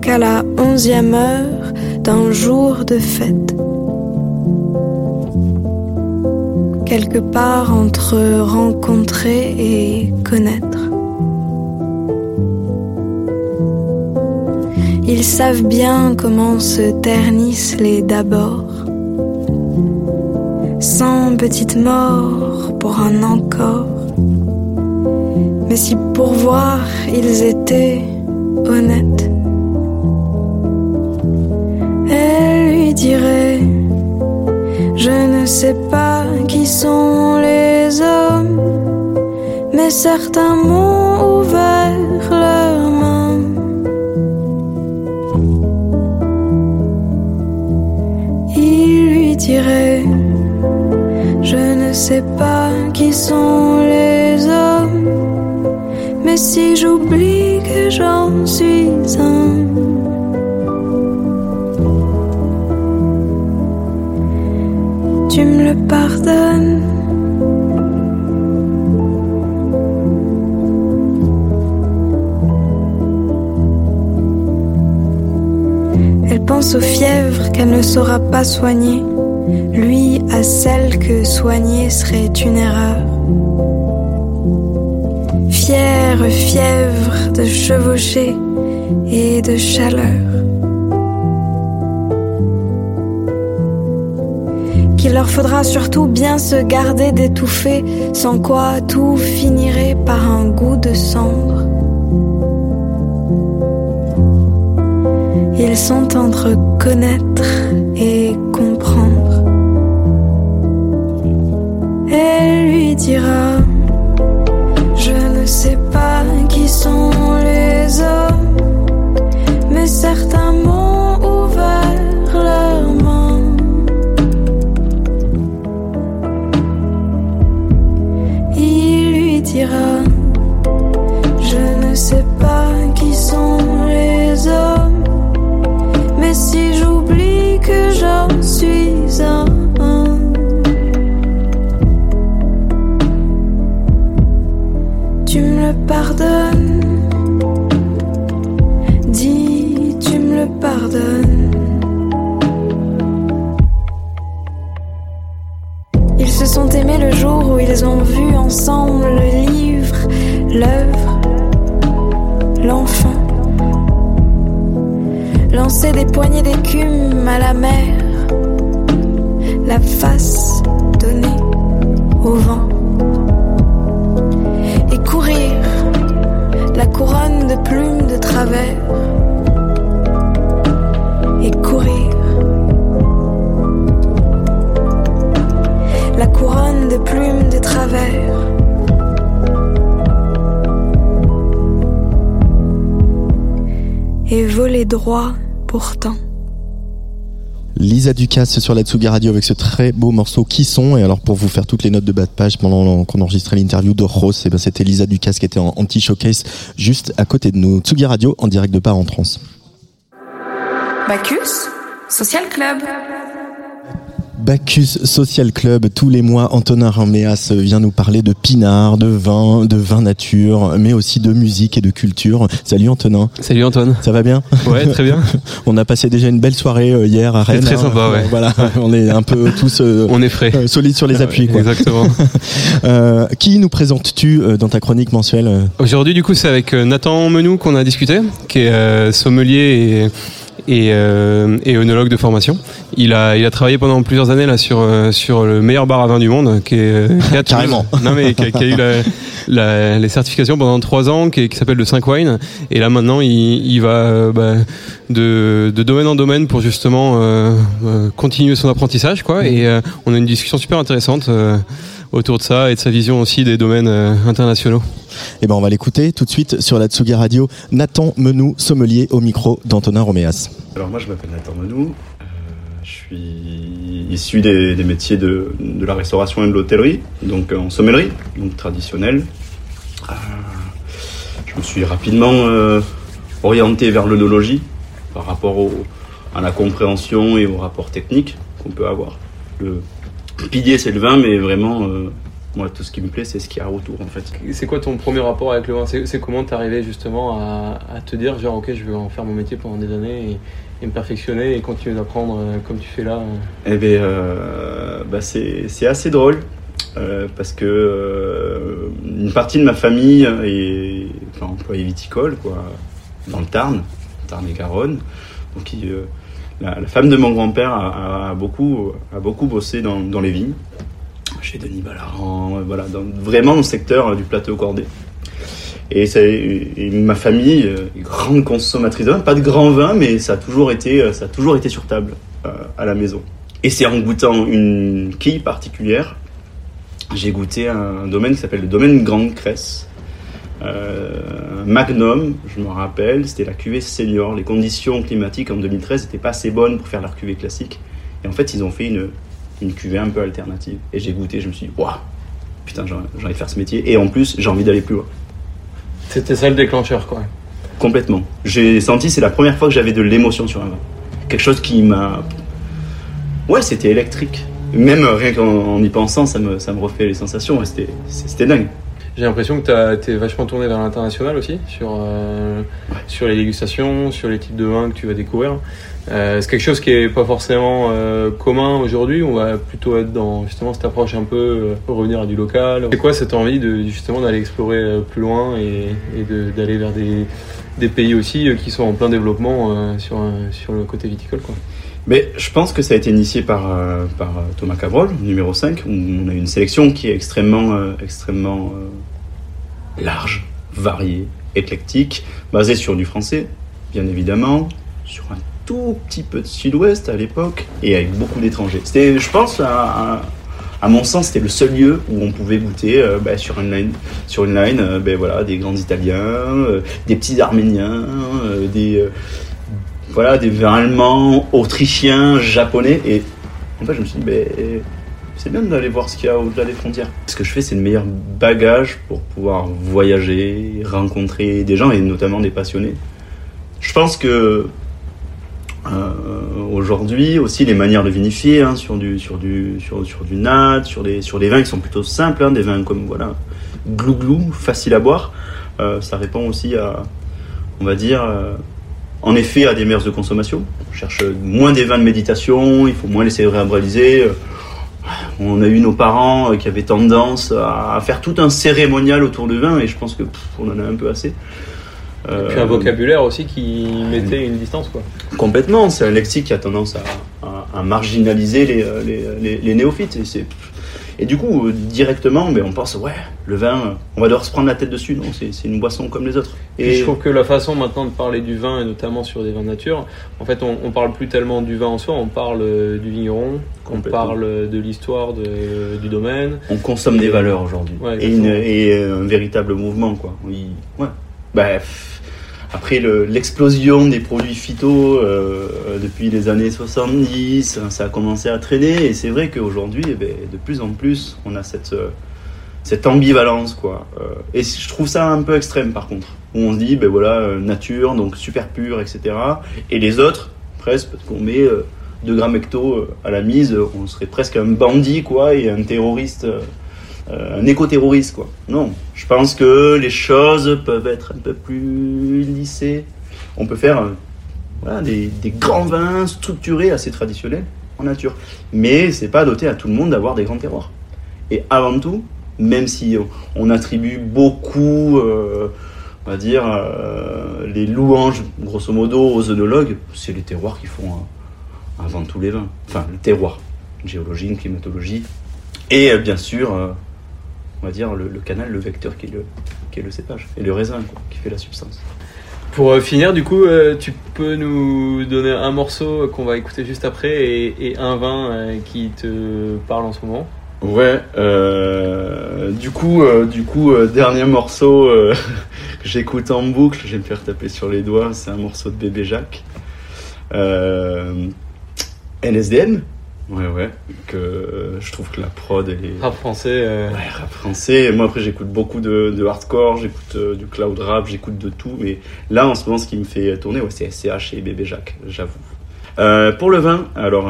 Qu'à la onzième heure d'un jour de fête. Quelque part entre rencontrer et connaître. Ils savent bien comment se ternissent les d'abord. Sans petite mort pour un encore. Mais si pour voir ils étaient honnêtes, Je ne sais pas qui sont les hommes, mais certains m'ont ouvert leurs mains. Il lui dirait Je ne sais pas qui sont les hommes, mais si j'oublie que j'en suis un. Pardonnes. Elle pense aux fièvres qu'elle ne saura pas soigner, lui à celle que soigner serait une erreur. Fière fièvre de chevaucher et de chaleur. Qu'il leur faudra surtout bien se garder d'étouffer, sans quoi tout finirait par un goût de cendre. Ils sont entre connaître et comprendre. Elle lui dira Je ne sais pas qui sont les hommes, mais certains m'ont ont vu ensemble le livre, l'œuvre, l'enfant. Lancer des poignées d'écume à la mer, la face donnée au vent. Et courir, la couronne de plumes de travers. Et courir. La couronne de plumes de travers. Et voler droit pourtant. Lisa Ducasse sur la Tsuga Radio avec ce très beau morceau Qui sont Et alors pour vous faire toutes les notes de bas de page pendant qu'on enregistrait l'interview d'Oros, et ben c'était Lisa Ducasse qui était en, petit showcase juste à côté de nous. Tsugi Radio en direct de part en trans. Bacchus Social Club. Bacchus Social Club, tous les mois, Antonin Raméas vient nous parler de pinard, de vin, de vin nature, mais aussi de musique et de culture. Salut Antonin. Salut Antoine. Ça va bien? Ouais, très bien. on a passé déjà une belle soirée euh, hier à Rennes. très hein. sympa, ouais. Voilà, on est un peu tous euh, On est frais. euh, solides sur les appuis. Quoi. Exactement. Euh, qui nous présentes-tu dans ta chronique mensuelle Aujourd'hui, du coup, c'est avec Nathan Menou qu'on a discuté, qui est sommelier et, et, euh, et œnologue de formation. Il a, il a travaillé pendant plusieurs années là sur, euh, sur le meilleur bar à vin du monde, qui est euh, qui. Carrément. Non mais qui a, qui a eu la, la- les certifications pendant trois ans, qui, qui s'appelle le 5 Wine. Et là maintenant, il, il va euh, bah, de, de domaine en domaine pour justement euh, continuer son apprentissage, quoi. Et euh, on a une discussion super intéressante. euh, autour de ça et de sa vision aussi des domaines euh, internationaux. Eh ben on va l'écouter tout de suite sur la Tsugi Radio. Nathan Menou, sommelier au micro d'Antonin Roméas. Alors moi je m'appelle Nathan Menou, Euh, je suis issu des, des métiers de, de la restauration et de l'hôtellerie, donc en sommellerie, donc traditionnelle. Euh, je me suis rapidement euh, orienté vers l'œnologie par rapport au- à la compréhension et au rapport technique qu'on peut avoir. Le pilier c'est le vin, mais vraiment euh, moi, tout ce qui me plaît, c'est ce qu'il y a autour, en fait. C'est quoi ton premier rapport avec le vin C'est comment t'es arrivé justement à, à te dire genre ok je veux en faire mon métier pendant des années et, et me perfectionner et continuer d'apprendre euh, comme tu fais là euh. Eh bien, euh, bah, c'est assez drôle euh, parce que euh, une partie de ma famille est enfin, employée viticole, quoi, dans le Tarn, Tarn et Garonne. Donc, il, euh, la, femme de mon grand-père a, beaucoup, a beaucoup bossé dans, dans les vignes, chez Denis Ballaran, voilà, dans, vraiment le secteur du plateau cordé. Et, ma famille euh, grande consommatrice de vin, pas de grand vin, mais ça a toujours été, euh, ça a toujours été sur table euh, à la maison. Et c'est en goûtant une quille particulière, j'ai goûté un domaine qui s'appelle le domaine Grande Cresse. Euh, Magnum, je me rappelle, c'était la cuvée senior. Les conditions climatiques en 2013 n'étaient pas assez bonnes pour faire leur cuvée classique. Et en fait, ils ont fait une, une cuvée un peu alternative. Et j'ai goûté, je me suis dit, waouh, putain, j'ai envie de faire ce métier. Et en plus, j'ai envie d'aller plus loin. C'était ça le déclencheur quoi. Complètement. J'ai senti, c'est la première fois que j'avais de l'émotion sur un vin. Quelque chose qui m'a. Ouais, c'était électrique. Même euh, rien qu'en en y pensant, ça me, ça me refait les sensations. c'était dingue. J'ai l'impression que t'as- t'es vachement tourné vers l'international aussi, sur, euh, sur les dégustations, sur les types de vins que tu vas découvrir. Euh, c'est quelque chose qui est pas forcément euh, commun aujourd'hui, on va plutôt être dans justement cette approche un peu euh, revenir à du local. C'est quoi cette envie de justement d'aller explorer euh, plus loin et, et de- d'aller vers des, des pays aussi euh, qui sont en plein développement euh, sur, sur le côté viticole quoi. Mais je pense que ça a été initié par, euh, euh, Thomas Cabrol, numéro 5, où on a une sélection qui est extrêmement, euh, extrêmement large, variée, éclectique, basée sur du français, bien évidemment, sur un tout petit peu de sud-ouest à l'époque, et avec beaucoup d'étrangers. C'était, je pense, à, mon sens, c'était le seul lieu où on pouvait goûter bah, sur une line, sur une line ben voilà, des grands Italiens, des petits Arméniens, des, voilà, des vins allemands, autrichiens, japonais. Et en fait, je me suis dit, ben, c'est bien d'aller voir ce qu'il y a au-delà des frontières. Ce que je fais, c'est le meilleur bagage pour pouvoir voyager, rencontrer des gens et notamment des passionnés. Je pense que euh, aujourd'hui aussi les manières de vinifier hein, sur du sur du sur, du nat, sur des sur vins qui sont plutôt simples, hein, des vins comme voilà glou glou, facile à boire. Euh, ça répond aussi à on va dire euh, en effet à des mœurs de consommation. On cherche moins des vins de méditation, il faut moins les cérébraliser. Euh, On a eu nos parents euh, qui avaient tendance à faire tout un cérémonial autour du vin et je pense que pff, on en a un peu assez. Et puis un Euh, vocabulaire aussi qui mettait une distance quoi. Complètement, c'est un lexique qui a tendance à, à- à marginaliser les, les, les- les néophytes. Et, c'est- et du coup, euh, directement, ben, on pense, ouais, le vin, euh, on va devoir se prendre la tête dessus. Non, c'est une boisson comme les autres. Et je trouve que la façon maintenant de parler du vin, et notamment sur des vins nature, en fait, on, on parle plus tellement du vin en soi, on parle euh, du vigneron, on parle de l'histoire du domaine. on consomme des valeurs aujourd'hui. Ouais, et, un véritable mouvement, quoi. Oui, ouais. Bref. Après le- l'explosion des produits phyto euh, euh, depuis les années 70, hein, ça a commencé à traîner et c'est vrai qu'aujourd'hui, eh ben, de plus en plus, on a cette, euh, cette ambivalence quoi. Et je trouve ça un peu extrême par contre, où on se dit ben voilà nature donc super pur etc. Et les autres presque parce qu'on met euh, 2 grammes hecto à la mise, on serait presque un bandit quoi et un terroriste. Euh, un éco-terroriste, quoi. Non, je pense que les choses peuvent être un peu plus lissées. On peut faire euh, des, grands vins structurés, assez traditionnels, en nature. Mais c'est pas doté à tout le monde d'avoir des grands terroirs. Et avant tout, même si on, attribue beaucoup, euh, on va dire, les louanges, grosso modo, aux œnologues, c'est les terroirs qui font euh, avant tous les vins. Enfin, le terroir, géologie, climatologie, et bien sûr, on va dire le, le canal, le vecteur qui est le, qui est le cépage, et le raisin quoi, qui fait la substance. Pour euh, finir, du coup, euh, tu peux nous donner un morceau qu'on va écouter juste après et, et un vin euh, qui te parle en ce moment. Ouais, euh, du coup, euh, du coup, euh, dernier morceau euh, que j'écoute en boucle, je vais me faire taper sur les doigts, c'est un morceau de Bébé Jacques. Euh, NSDM, ouais, ouais, que euh, je trouve que la prod, elle est... Rap français. euh, Ouais, rap français. Moi, après, j'écoute beaucoup de, de hardcore, j'écoute euh, du cloud rap, j'écoute de tout. Mais là, en ce moment, ce qui me fait tourner, ouais, c'est SCH et Bébé Jacques, j'avoue. Euh, pour le vin, alors,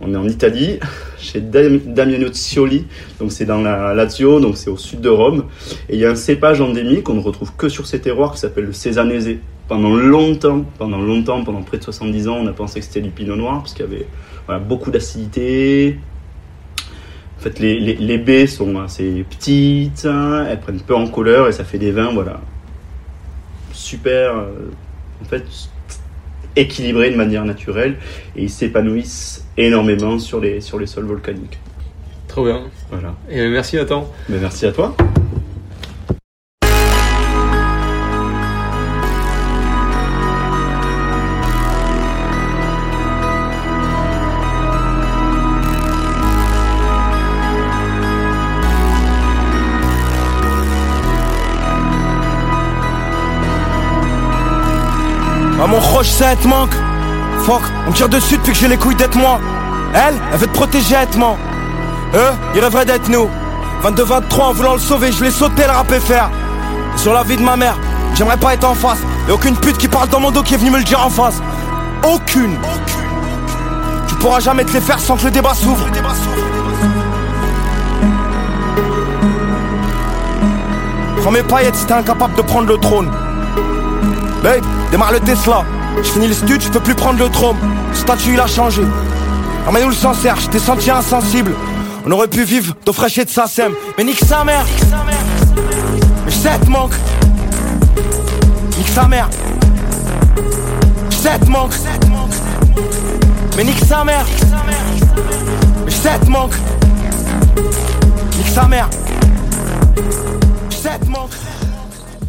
On est en Italie, chez Dam- Damiano Cioli, donc c'est dans la Lazio, donc c'est au sud de Rome. Et il y a un cépage endémique qu'on ne retrouve que sur ces terroirs qui s'appelle le Cézanese. Pendant longtemps, pendant longtemps, pendant près de 70 ans, on a pensé que c'était du pinot noir parce qu'il y avait voilà, beaucoup d'acidité. En fait, les, les, les baies sont assez petites, hein, elles prennent peu en couleur et ça fait des vins, voilà, super, euh, en fait, équilibrés de manière naturelle et ils s'épanouissent énormément sur les, sur les sols volcaniques. Trop bien. Voilà. Et merci Nathan. Mais merci à toi. Ah mon roche ça elle te manque. Fuck, on tire dessus depuis que j'ai les couilles d'être moi. Elle, elle veut te protéger être-moi Eux, ils rêveraient d'être nous. 22-23 en voulant le sauver, je l'ai sauté le rap faire Sur la vie de ma mère, j'aimerais pas être en face. Y'a aucune pute qui parle dans mon dos qui est venue me le dire en face. Aucune. Tu pourras jamais te les faire sans que le débat s'ouvre. Prends mes paillettes si t'es incapable de prendre le trône. Babe, démarre le Tesla. Je finis le stud, je peux plus prendre le trône. Statut il a changé. Ramène-nous le Sancerre, je t'ai senti insensible. On aurait pu vivre d'eau fraîche et de sa sème. Mais nique sa mère. Mais je sais, te manque. Nique sa mère. Je te manque. Mais nique sa mère. Mais je sais, te manque. Nique sa mère. Je te manque.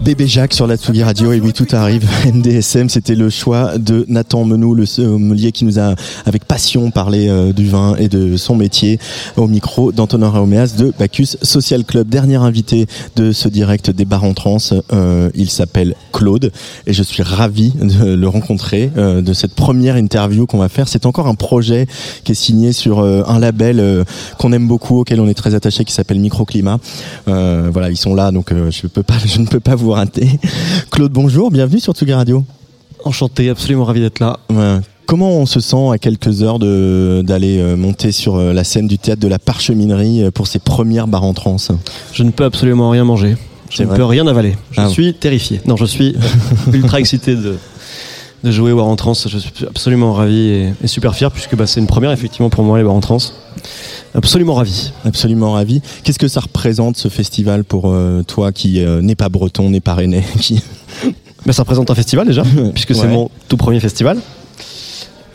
Bébé Jacques sur la Tsugi Radio. Et oui tout arrive. NDSM c'était le choix de Nathan Menou le sommelier qui nous a avec passion parlé euh, du vin et de son métier. Au micro d'Antonin Réoméas de Bacchus Social Club. Dernier invité de ce direct des bars en trans euh, il s'appelle Claude. Et je suis ravi de le rencontrer euh, de cette première interview qu'on va faire. C'est encore un projet qui est signé sur un label qu'on aime beaucoup auquel on est très attaché qui s'appelle Microclimat. Voilà ils sont là donc je ne peux pas vous rater Claude bonjour bienvenue sur Tsugi Radio Enchanté, absolument ravi d'être là. Ouais. Comment on se sent à quelques heures d'aller euh, monter sur euh, la scène du théâtre de la Parcheminerie euh, pour ses premières bars en trans Je ne peux absolument rien manger. Je ne vrai peux rien avaler. Je Ah. suis terrifié. Non, je suis ultra excité de, de jouer War en trans. Je suis absolument ravi et, et super fier puisque bah, c'est une première effectivement pour moi les War en trans. Absolument ravi. Absolument ravi. Qu'est-ce que ça représente ce festival pour euh, toi qui euh, n'est pas breton, n'est pas rennais qui... Bah, ça représente un festival déjà, puisque c'est mon tout premier festival.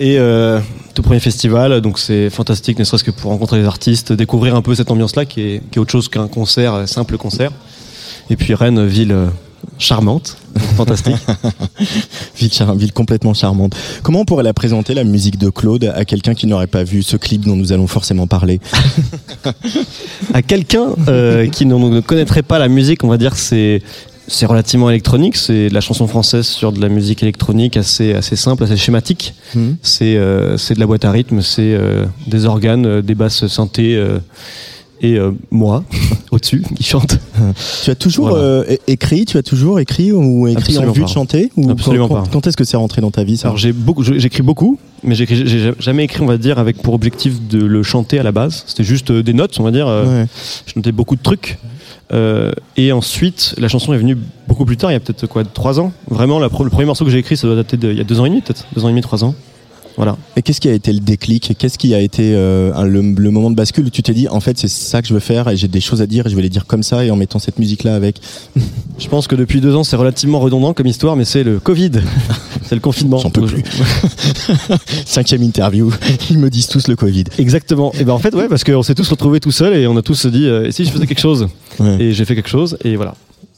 Et euh, tout premier festival, donc c'est fantastique, ne serait-ce que pour rencontrer les artistes, découvrir un peu cette ambiance-là qui est, qui est autre chose qu'un concert, euh, simple concert. Et puis Rennes, ville charmante, fantastique. ville, char- ville complètement charmante. Comment on pourrait la présenter la musique de Claude à quelqu'un qui n'aurait pas vu ce clip dont nous allons forcément parler? À quelqu'un euh, qui ne connaîtrait pas la musique, on va dire que c'est c'est relativement électronique, c'est de la chanson française sur de la musique électronique assez assez simple, assez schématique. C'est euh, c'est de la boîte à rythme, c'est euh, des organes, des basses synthés et euh, moi au-dessus qui chante. Tu as toujours Voilà. euh, écrit, tu as toujours écrit ou écrit Absolument en vue pas. de chanter ou Absolument quand, pas. Quand est-ce que c'est rentré dans ta vie ça Alors j'ai beaucoup, j'écris beaucoup, mais j'ai jamais écrit, on va dire, avec pour objectif de le chanter à la base. C'était juste euh, des notes, on va dire. Ouais. Je notais beaucoup de trucs. Euh, et ensuite, la chanson est venue beaucoup plus tard, il y a peut-être quoi, trois ans. Vraiment, la le premier morceau que j'ai écrit, ça doit dater de, il y a deux ans et demi, peut-être, deux ans et demi, trois ans. Voilà. Et qu'est-ce qui a été le déclic Qu'est-ce qui a été euh, le, le moment de bascule où tu t'es dit en fait c'est ça que je veux faire et j'ai des choses à dire et je vais les dire comme ça et en mettant cette musique là avec Je pense que depuis deux ans, c'est relativement redondant comme histoire, mais c'est le Covid. c'est le confinement. J'en peux plus. Cinquième interview, ils me disent tous le Covid. Exactement. Et ben en fait, ouais, parce qu'on s'est tous retrouvés tout seuls et on a tous dit, euh, et si je faisais quelque chose Et j'ai fait quelque chose et voilà.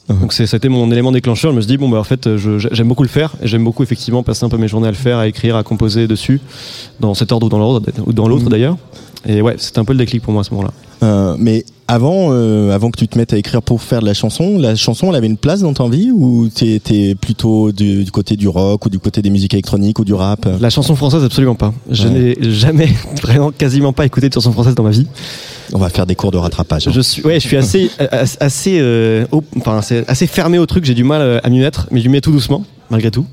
Donc c'est- c'était mon élément déclencheur. Je me suis dit bon bah en fait j'aime beaucoup le faire et j'aime beaucoup effectivement passer un peu mes journées à le faire, à écrire, à composer dessus, dans cet ordre ou dans l'autre ou dans l'autre d'ailleurs. Et ouais, c'était un peu le déclic pour moi à ce moment-là. Euh, mais avant, euh, avant que tu te mettes à écrire pour faire de la chanson, la chanson, elle avait une place dans ta vie ou t'étais plutôt du, du côté du rock ou du côté des musiques électroniques ou du rap? La chanson française absolument pas. Je Ouais. n'ai jamais vraiment quasiment pas écouté de chanson française dans ma vie. On va faire des cours de rattrapage. hein. Je suis, ouais, je suis assez, euh, enfin, assez, assez fermé au truc. J'ai du mal euh, à m'y mettre, mais je m'y mets tout doucement. malgré tout.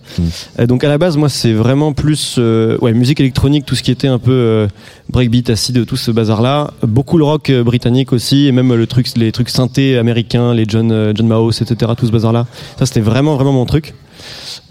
Euh, donc à la base, moi, c'est vraiment plus euh, ouais, musique électronique, tout ce qui était un peu euh, breakbeat, acide, tout ce bazar-là. Beaucoup le rock britannique aussi, et même le truc, les trucs synthés américains, les John, John Maos, etc. Tout ce bazar-là. Ça, c'était vraiment, vraiment mon truc.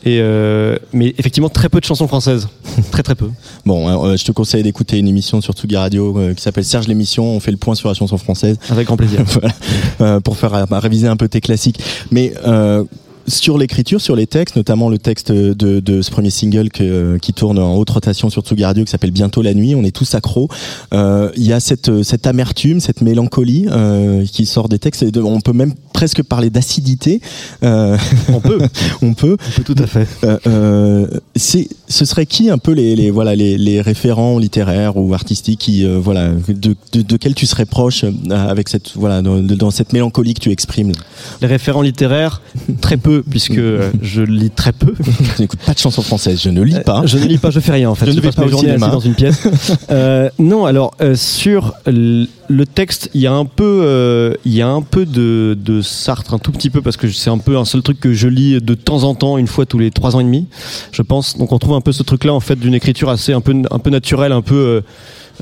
Et euh, mais effectivement, très peu de chansons françaises. très, très peu. Bon, euh, je te conseille d'écouter une émission sur Tsugi Radio euh, qui s'appelle Serge l'émission. On fait le point sur la chanson française. Avec grand plaisir. Voilà. Euh, pour faire euh, réviser un peu tes classiques. Mais euh, sur l'écriture, sur les textes, notamment le texte de, de ce premier single que, qui tourne en haute rotation sur Tsugi Radio qui s'appelle Bientôt la nuit, on est tous accros. Euh, Il y a cette, cette amertume, cette mélancolie euh, qui sort des textes. Et de- on peut même presque parler d'acidité. Euh, on peut, on peut, tout à fait. Euh, euh, c'est, ce serait qui un peu les, les voilà les, les référents littéraires ou artistiques qui euh, voilà de, de, de quels tu serais proche euh, avec cette voilà dans, dans cette mélancolie que tu exprimes? Les référents littéraires, très peu, puisque euh, je lis très peu. Je n'écoute pas de chansons françaises, je ne lis pas. Euh, Je ne lis pas, je fais rien en fait. Je ne vais passe pas au cinéma. dans une pièce. Euh, non, alors euh, sur le texte, il y a un peu, euh, il y a un peu de, de Sartre, un tout petit peu parce que c'est un peu un seul truc que je lis de temps en temps, une fois tous les trois ans et demi, je pense. Donc on trouve un peu ce truc-là en fait d'une écriture assez un peu un peu naturelle, un peu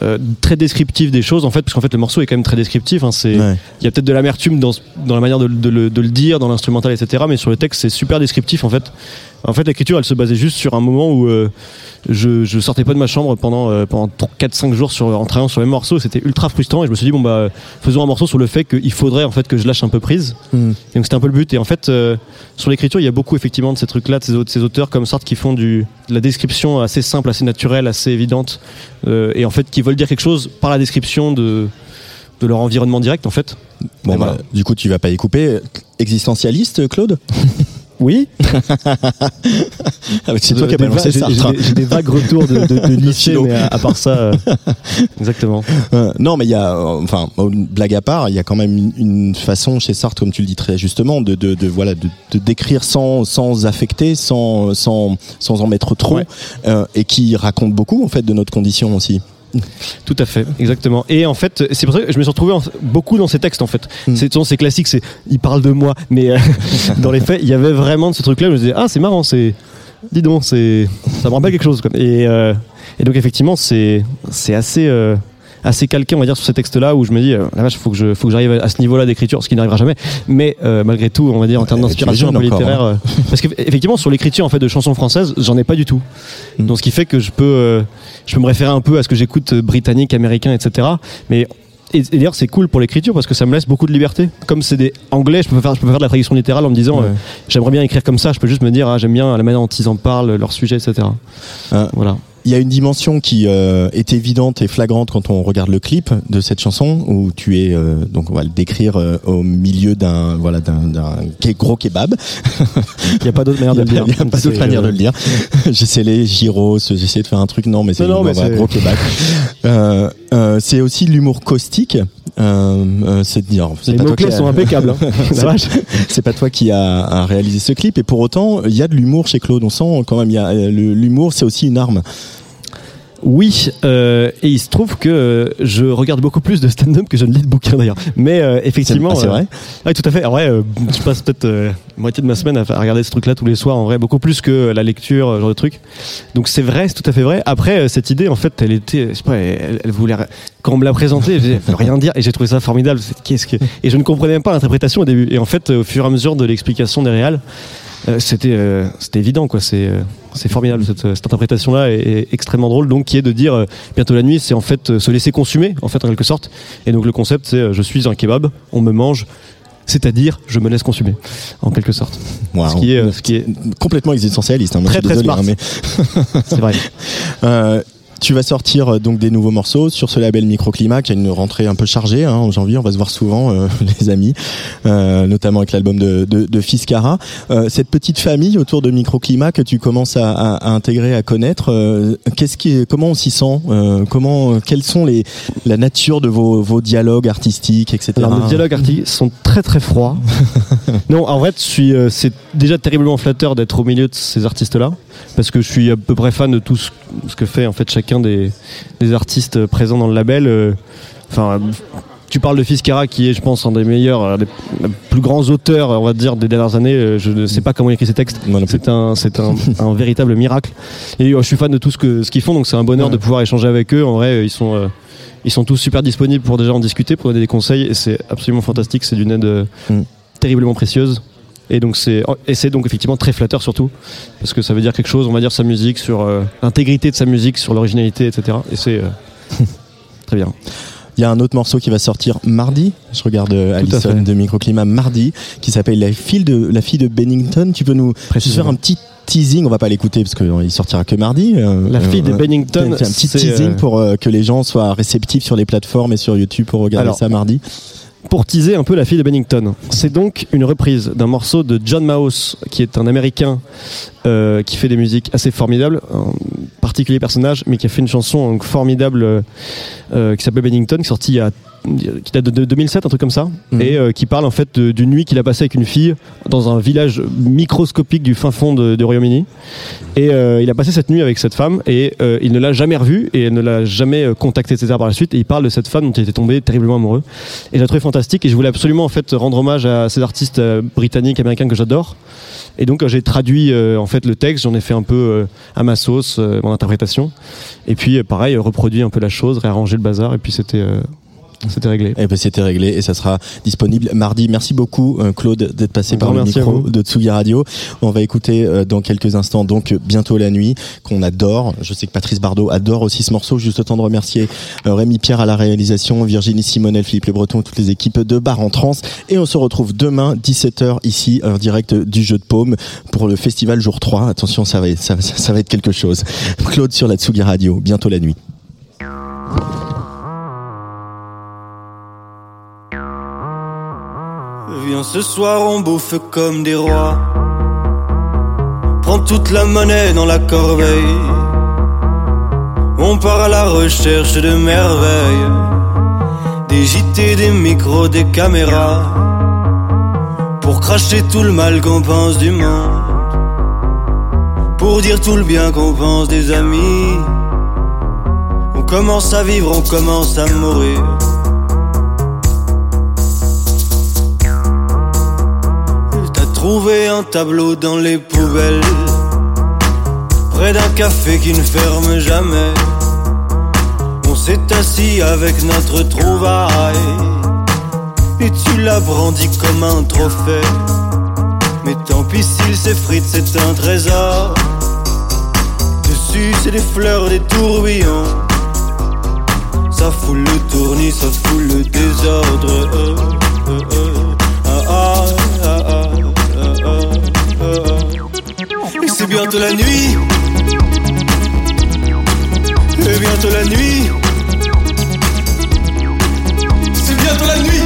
euh, très descriptif des choses en fait, parce qu'en fait le morceau est quand même très descriptif. hein, c'est, il Ouais. y a peut-être de l'amertume dans, dans la manière de, de le, de le dire, dans l'instrumental, etc. Mais sur le texte, c'est super descriptif en fait. En fait, l'écriture, elle se basait juste sur un moment où euh, je, je sortais pas de ma chambre pendant, euh, pendant 4-5 jours sur, en travaillant sur le même morceau. C'était ultra frustrant et je me suis dit, bon, bah, faisons un morceau sur le fait qu'il faudrait en fait que je lâche un peu prise. Mm. Et donc c'était un peu le but. Et en fait, euh, sur l'écriture, il y a beaucoup effectivement de ces trucs-là, de ces, aut- ces auteurs comme Sartre qui font du, de la description assez simple, assez naturelle, assez évidente. euh, et en fait, qui veulent dire quelque chose par la description de, de leur environnement direct en fait. Bon, voilà. bah, du coup, tu vas pas y couper. Existentialiste, Claude? Oui. Ah, c'est toi qui as balancé va- j'ai- des vagues retours de, de, de lycée, philo. mais à, à part ça, euh, exactement. Euh, non, mais il y a, euh, enfin, blague à part, il y a quand même une, une façon chez Sartre, comme tu le dis très justement, de, de, de voilà, de, décrire sans, sans affecter, sans, sans, sans en mettre trop, euh, et qui raconte beaucoup en fait de notre condition aussi. Tout à fait, exactement. Et en fait, c'est pour ça que je me suis retrouvé en- beaucoup dans ces textes en fait. C'est souvent, c'est classique, c'est il parle de moi, mais euh, dans les faits, il y avait vraiment de ce truc-là. Je me disais ah c'est marrant, c'est dis donc, c'est ça me rappelle quelque chose. Quoi. Et, euh, et donc effectivement, c'est c'est assez euh, assez calqué on va dire sur ces textes-là où je me dis euh, la vache, faut que je faut que j'arrive à ce niveau-là d'écriture, ce qui n'arrivera jamais. Mais euh, malgré tout, on va dire en termes d'inspiration un peu littéraire, hein. euh, parce qu'effectivement sur l'écriture en fait de chansons françaises, j'en ai pas du tout. Donc ce qui fait que je peux euh, je peux me référer un peu à ce que j'écoute britannique, américain, etc. Mais et, et d'ailleurs c'est cool pour l'écriture parce que ça me laisse beaucoup de liberté. Comme c'est des anglais, je peux faire je peux faire de la traduction littérale en me disant Ouais. euh, j'aimerais bien écrire comme ça. Je peux juste me dire ah, j'aime bien la manière dont ils en parlent, leur sujet, etc. Euh, Voilà. Il y a une dimension qui euh, est évidente et flagrante quand on regarde le clip de cette chanson où tu es euh, donc on va le décrire euh, au milieu d'un voilà d'un gros kebab. Il n'y a pas d'autre manière de le dire. Il n'y a pas d'autre manière de euh, le dire. J'essaie les gyros, j'essaie de faire un truc non mais c'est c'est- gros kebab. Euh, euh, c'est aussi de l'humour caustique. Euh, euh, c'est de dire. Les qui a- sont impeccables, hein. C'est- pas toi qui a, a réalisé ce clip et pour autant il y a de l'humour chez Claude. On sent quand même il y a euh, l'humour, c'est aussi une arme. Oui, euh, et il se trouve que euh, je regarde beaucoup plus de stand-up que je ne lis de bouquins d'ailleurs. Mais euh, effectivement, C'est- ah, c'est euh, vrai Oui, tout à fait. En vrai, euh, je passe peut-être euh, moitié de ma semaine à, à regarder ce truc-là tous les soirs. En vrai, beaucoup plus que la lecture, genre de truc. Donc c'est vrai, c'est tout à fait vrai. Après, cette idée, en fait, elle était, je sais pas, elle, elle voulait quand on me l'a présentée, je veut rien dire, et j'ai trouvé ça formidable. Qu'est-ce que Et je ne comprenais même pas l'interprétation au début. Et en fait, au fur et à mesure de l'explication des réals, euh, c'était euh, c'était évident quoi c'est euh, c'est formidable cette, cette interprétation là est, est extrêmement drôle donc qui est de dire euh, bientôt la nuit c'est en fait euh, se laisser consumer en fait en quelque sorte et donc le concept c'est euh, je suis un kebab on me mange c'est-à-dire je me laisse consumer en quelque sorte Wow. ce qui est euh, ce qui est complètement existentialiste. Hein, moi, Très, je suis très smart. hein, mais c'est vrai Euh, tu vas sortir euh, donc des nouveaux morceaux sur ce label Microclimat qui a une rentrée un peu chargée hein, en janvier. On va se voir souvent, euh, les amis, euh, notamment avec l'album de, de, de Fiskara. Euh, cette petite famille autour de Microclimat que tu commences à, à, à intégrer, à connaître, euh, qu'est-ce qui, est- comment on s'y sent euh, Comment, quelles sont les la nature de vos, vos dialogues artistiques, etc. Alors, nos dialogues artistiques sont très très froids. non, en vrai, je suis, euh, c'est déjà terriblement flatteur d'être au milieu de ces artistes-là, parce que je suis à peu près fan de tout ce, ce que fait en fait chacun des, des artistes présents dans le label. euh, Enfin, tu parles de Fiskara qui est, je pense, un des meilleurs, un des plus grands auteurs, on va dire, des dernières années. Euh, Je ne sais pas comment il écrit ses textes. C'est un, c'est un, un véritable miracle. Et euh, je suis fan de tout ce que ce qu'ils font, donc c'est un bonheur de pouvoir échanger avec eux. En vrai, ils sont euh, ils sont tous super disponibles pour déjà en discuter, pour donner des conseils, et c'est absolument fantastique. C'est d'une aide euh, terriblement précieuse. Et donc c'est et c'est donc effectivement très flatteur surtout parce que ça veut dire quelque chose. On va dire sa musique sur euh, l'intégrité de sa musique, sur l'originalité, etc. Et c'est euh, très bien. Il y a un autre morceau qui va sortir mardi. Je regarde euh, Alison de Microclimat mardi, qui s'appelle la fille de la fille de Bennington. Tu peux nous faire un petit teasing. On va pas l'écouter parce qu'il sortira que mardi. euh, La fille de Bennington, Un petit teasing euh, pour que les gens soient réceptifs sur les plateformes et sur YouTube pour regarder Alors, ça mardi. Pour teaser un peu la fille de Bennington. C'est donc une reprise d'un morceau de John Maus, qui est un Américain euh, qui fait des musiques assez formidables, un particulier personnage, mais qui a fait une chanson formidable euh, euh, qui s'appelle Bennington, sortie il y a qui date de, de 2007, un truc comme ça, Mhm. et euh, qui parle en fait d'une nuit qu'il a passée avec une fille dans un village microscopique du fin fond de, de Royaume-Uni. Et euh, il a passé cette nuit avec cette femme et euh, il ne l'a jamais revue et elle ne l'a jamais contacté, etc. par la suite. Et il parle de cette femme dont il était tombé terriblement amoureux. Et je la trouvé fantastique et je voulais absolument en fait rendre hommage à ces artistes britanniques, américains que j'adore. Et donc j'ai traduit en fait le texte, j'en ai fait un peu à ma sauce, mon interprétation. Et puis pareil, reproduit un peu la chose, réarrangé le bazar et puis c'était c'était réglé. Eh ben, c'était réglé et ça sera disponible mardi. Merci beaucoup euh, Claude d'être passé Un par le micro de Tsugi Radio. On va écouter euh, dans quelques instants donc bientôt la nuit qu'on adore. Je sais que Patrice Bardot adore aussi ce morceau. Juste autant de remercier euh, Rémi Pierre à la réalisation, Virginie Simonel, Philippe Le Breton, toutes les équipes de Bar en Trans et on se retrouve demain 17h ici en direct du jeu de paume pour le festival jour 3. Attention, ça va ça, ça- ça va être quelque chose. Claude sur la Tsugi Radio, bientôt la nuit. Ce soir on bouffe comme des rois. Prends toute la monnaie dans la corbeille. On part à la recherche de merveilles. Des JT, des micros, des caméras. Pour cracher tout le mal qu'on pense du monde. Pour dire tout le bien qu'on pense des amis. On commence à vivre, on commence à mourir Trouvé un tableau dans les poubelles. Près d'un café qui ne ferme jamais. On s'est assis avec notre trouvaille. Et tu l'as brandi comme un trophée. Mais tant pis s'il s'effrite, c'est un trésor. Dessus c'est des fleurs, des tourbillons. Ça fout le tournis, ça fout le désordre. Euh, euh, euh. C'est bientôt la nuit. Et bientôt la nuit. C'est bientôt la nuit.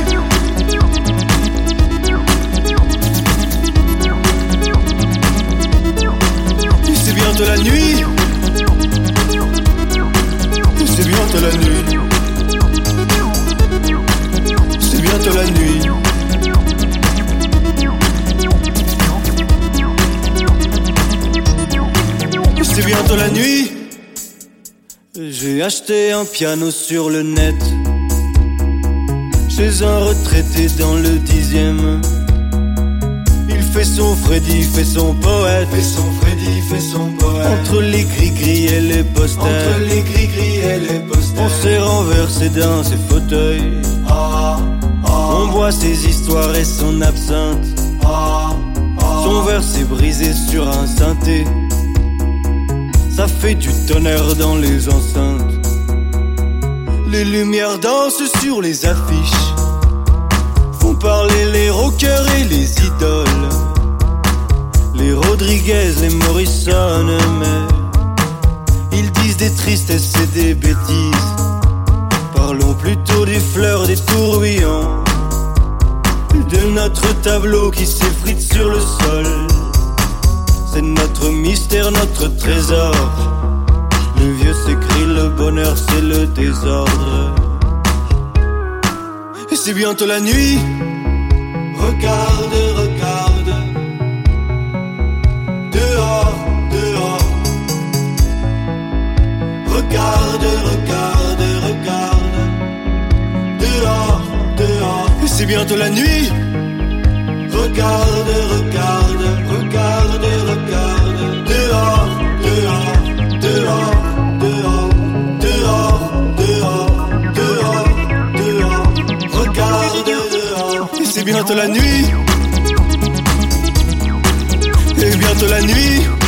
C'est bientôt la nuit. C'est bientôt la nuit. C'est bientôt la nuit Bientôt la nuit. J'ai acheté un piano sur le net. Chez un retraité dans le dixième. Il fait son Freddy, fait son poète. Fait son Freddy, fait son poète. Entre les gris-gris et les posters. Entre les gris-gris et les posters. On s'est renversé dans ses fauteuils. On boit ses histoires et son absinthe. Son verre s'est brisé sur un synthé. Ça fait du tonnerre dans les enceintes. Les lumières dansent sur les affiches. Font parler les rockers et les idoles. Les Rodriguez, les Morrison, mais ils disent des tristesses et des bêtises. Parlons plutôt des fleurs, des tourbillons. De notre tableau qui s'effrite sur le sol. C'est notre mystère, notre trésor. Le vieux s'écrit, le bonheur c'est le désordre. Et c'est bientôt la nuit. Regarde, regarde. Dehors, dehors. Regarde, regarde, regarde. Dehors, bientôt la nuit. Regarde, regarde, bientôt la nuit. Et bientôt la nuit.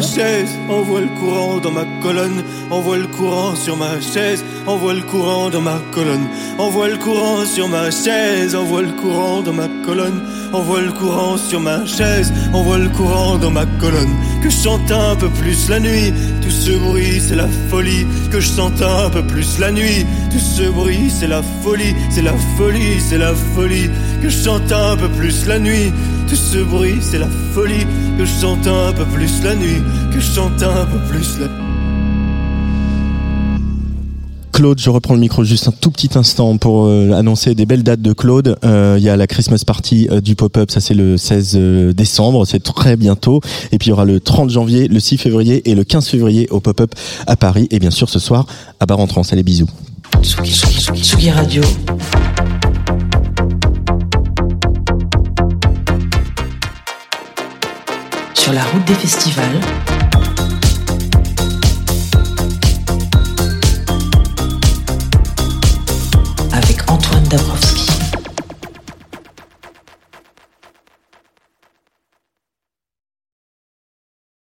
Chaise, on voit le courant dans ma colonne, on voit le courant sur ma chaise, on voit le courant dans ma colonne, on voit le courant sur ma chaise, on voit le courant dans ma colonne, on voit le courant sur ma chaise, on voit le courant dans ma colonne, que je chante un peu plus la nuit, tout ce bruit c'est la folie, que je chante un peu plus la nuit, tout ce bruit c'est la folie, c'est la folie, c'est la folie, que je chante un peu plus la nuit, tout ce bruit c'est la folie, que je chante un peu plus la nuit, que je chante un peu plus la Claude, je reprends le micro juste un tout petit instant pour euh, annoncer des belles dates de Claude. Euh, Il y a la Christmas Party euh, du Pop-Up, ça c'est le 16 euh, décembre, c'est très bientôt. Et puis il y aura le 30 janvier, le 6 février et le 15 février au Pop-Up à Paris. Et bien sûr ce soir à Bar en Trans. Allez bisous. Tsugi, Tsugi, Tsugi, Tsugi Radio. Sur la route des festivals.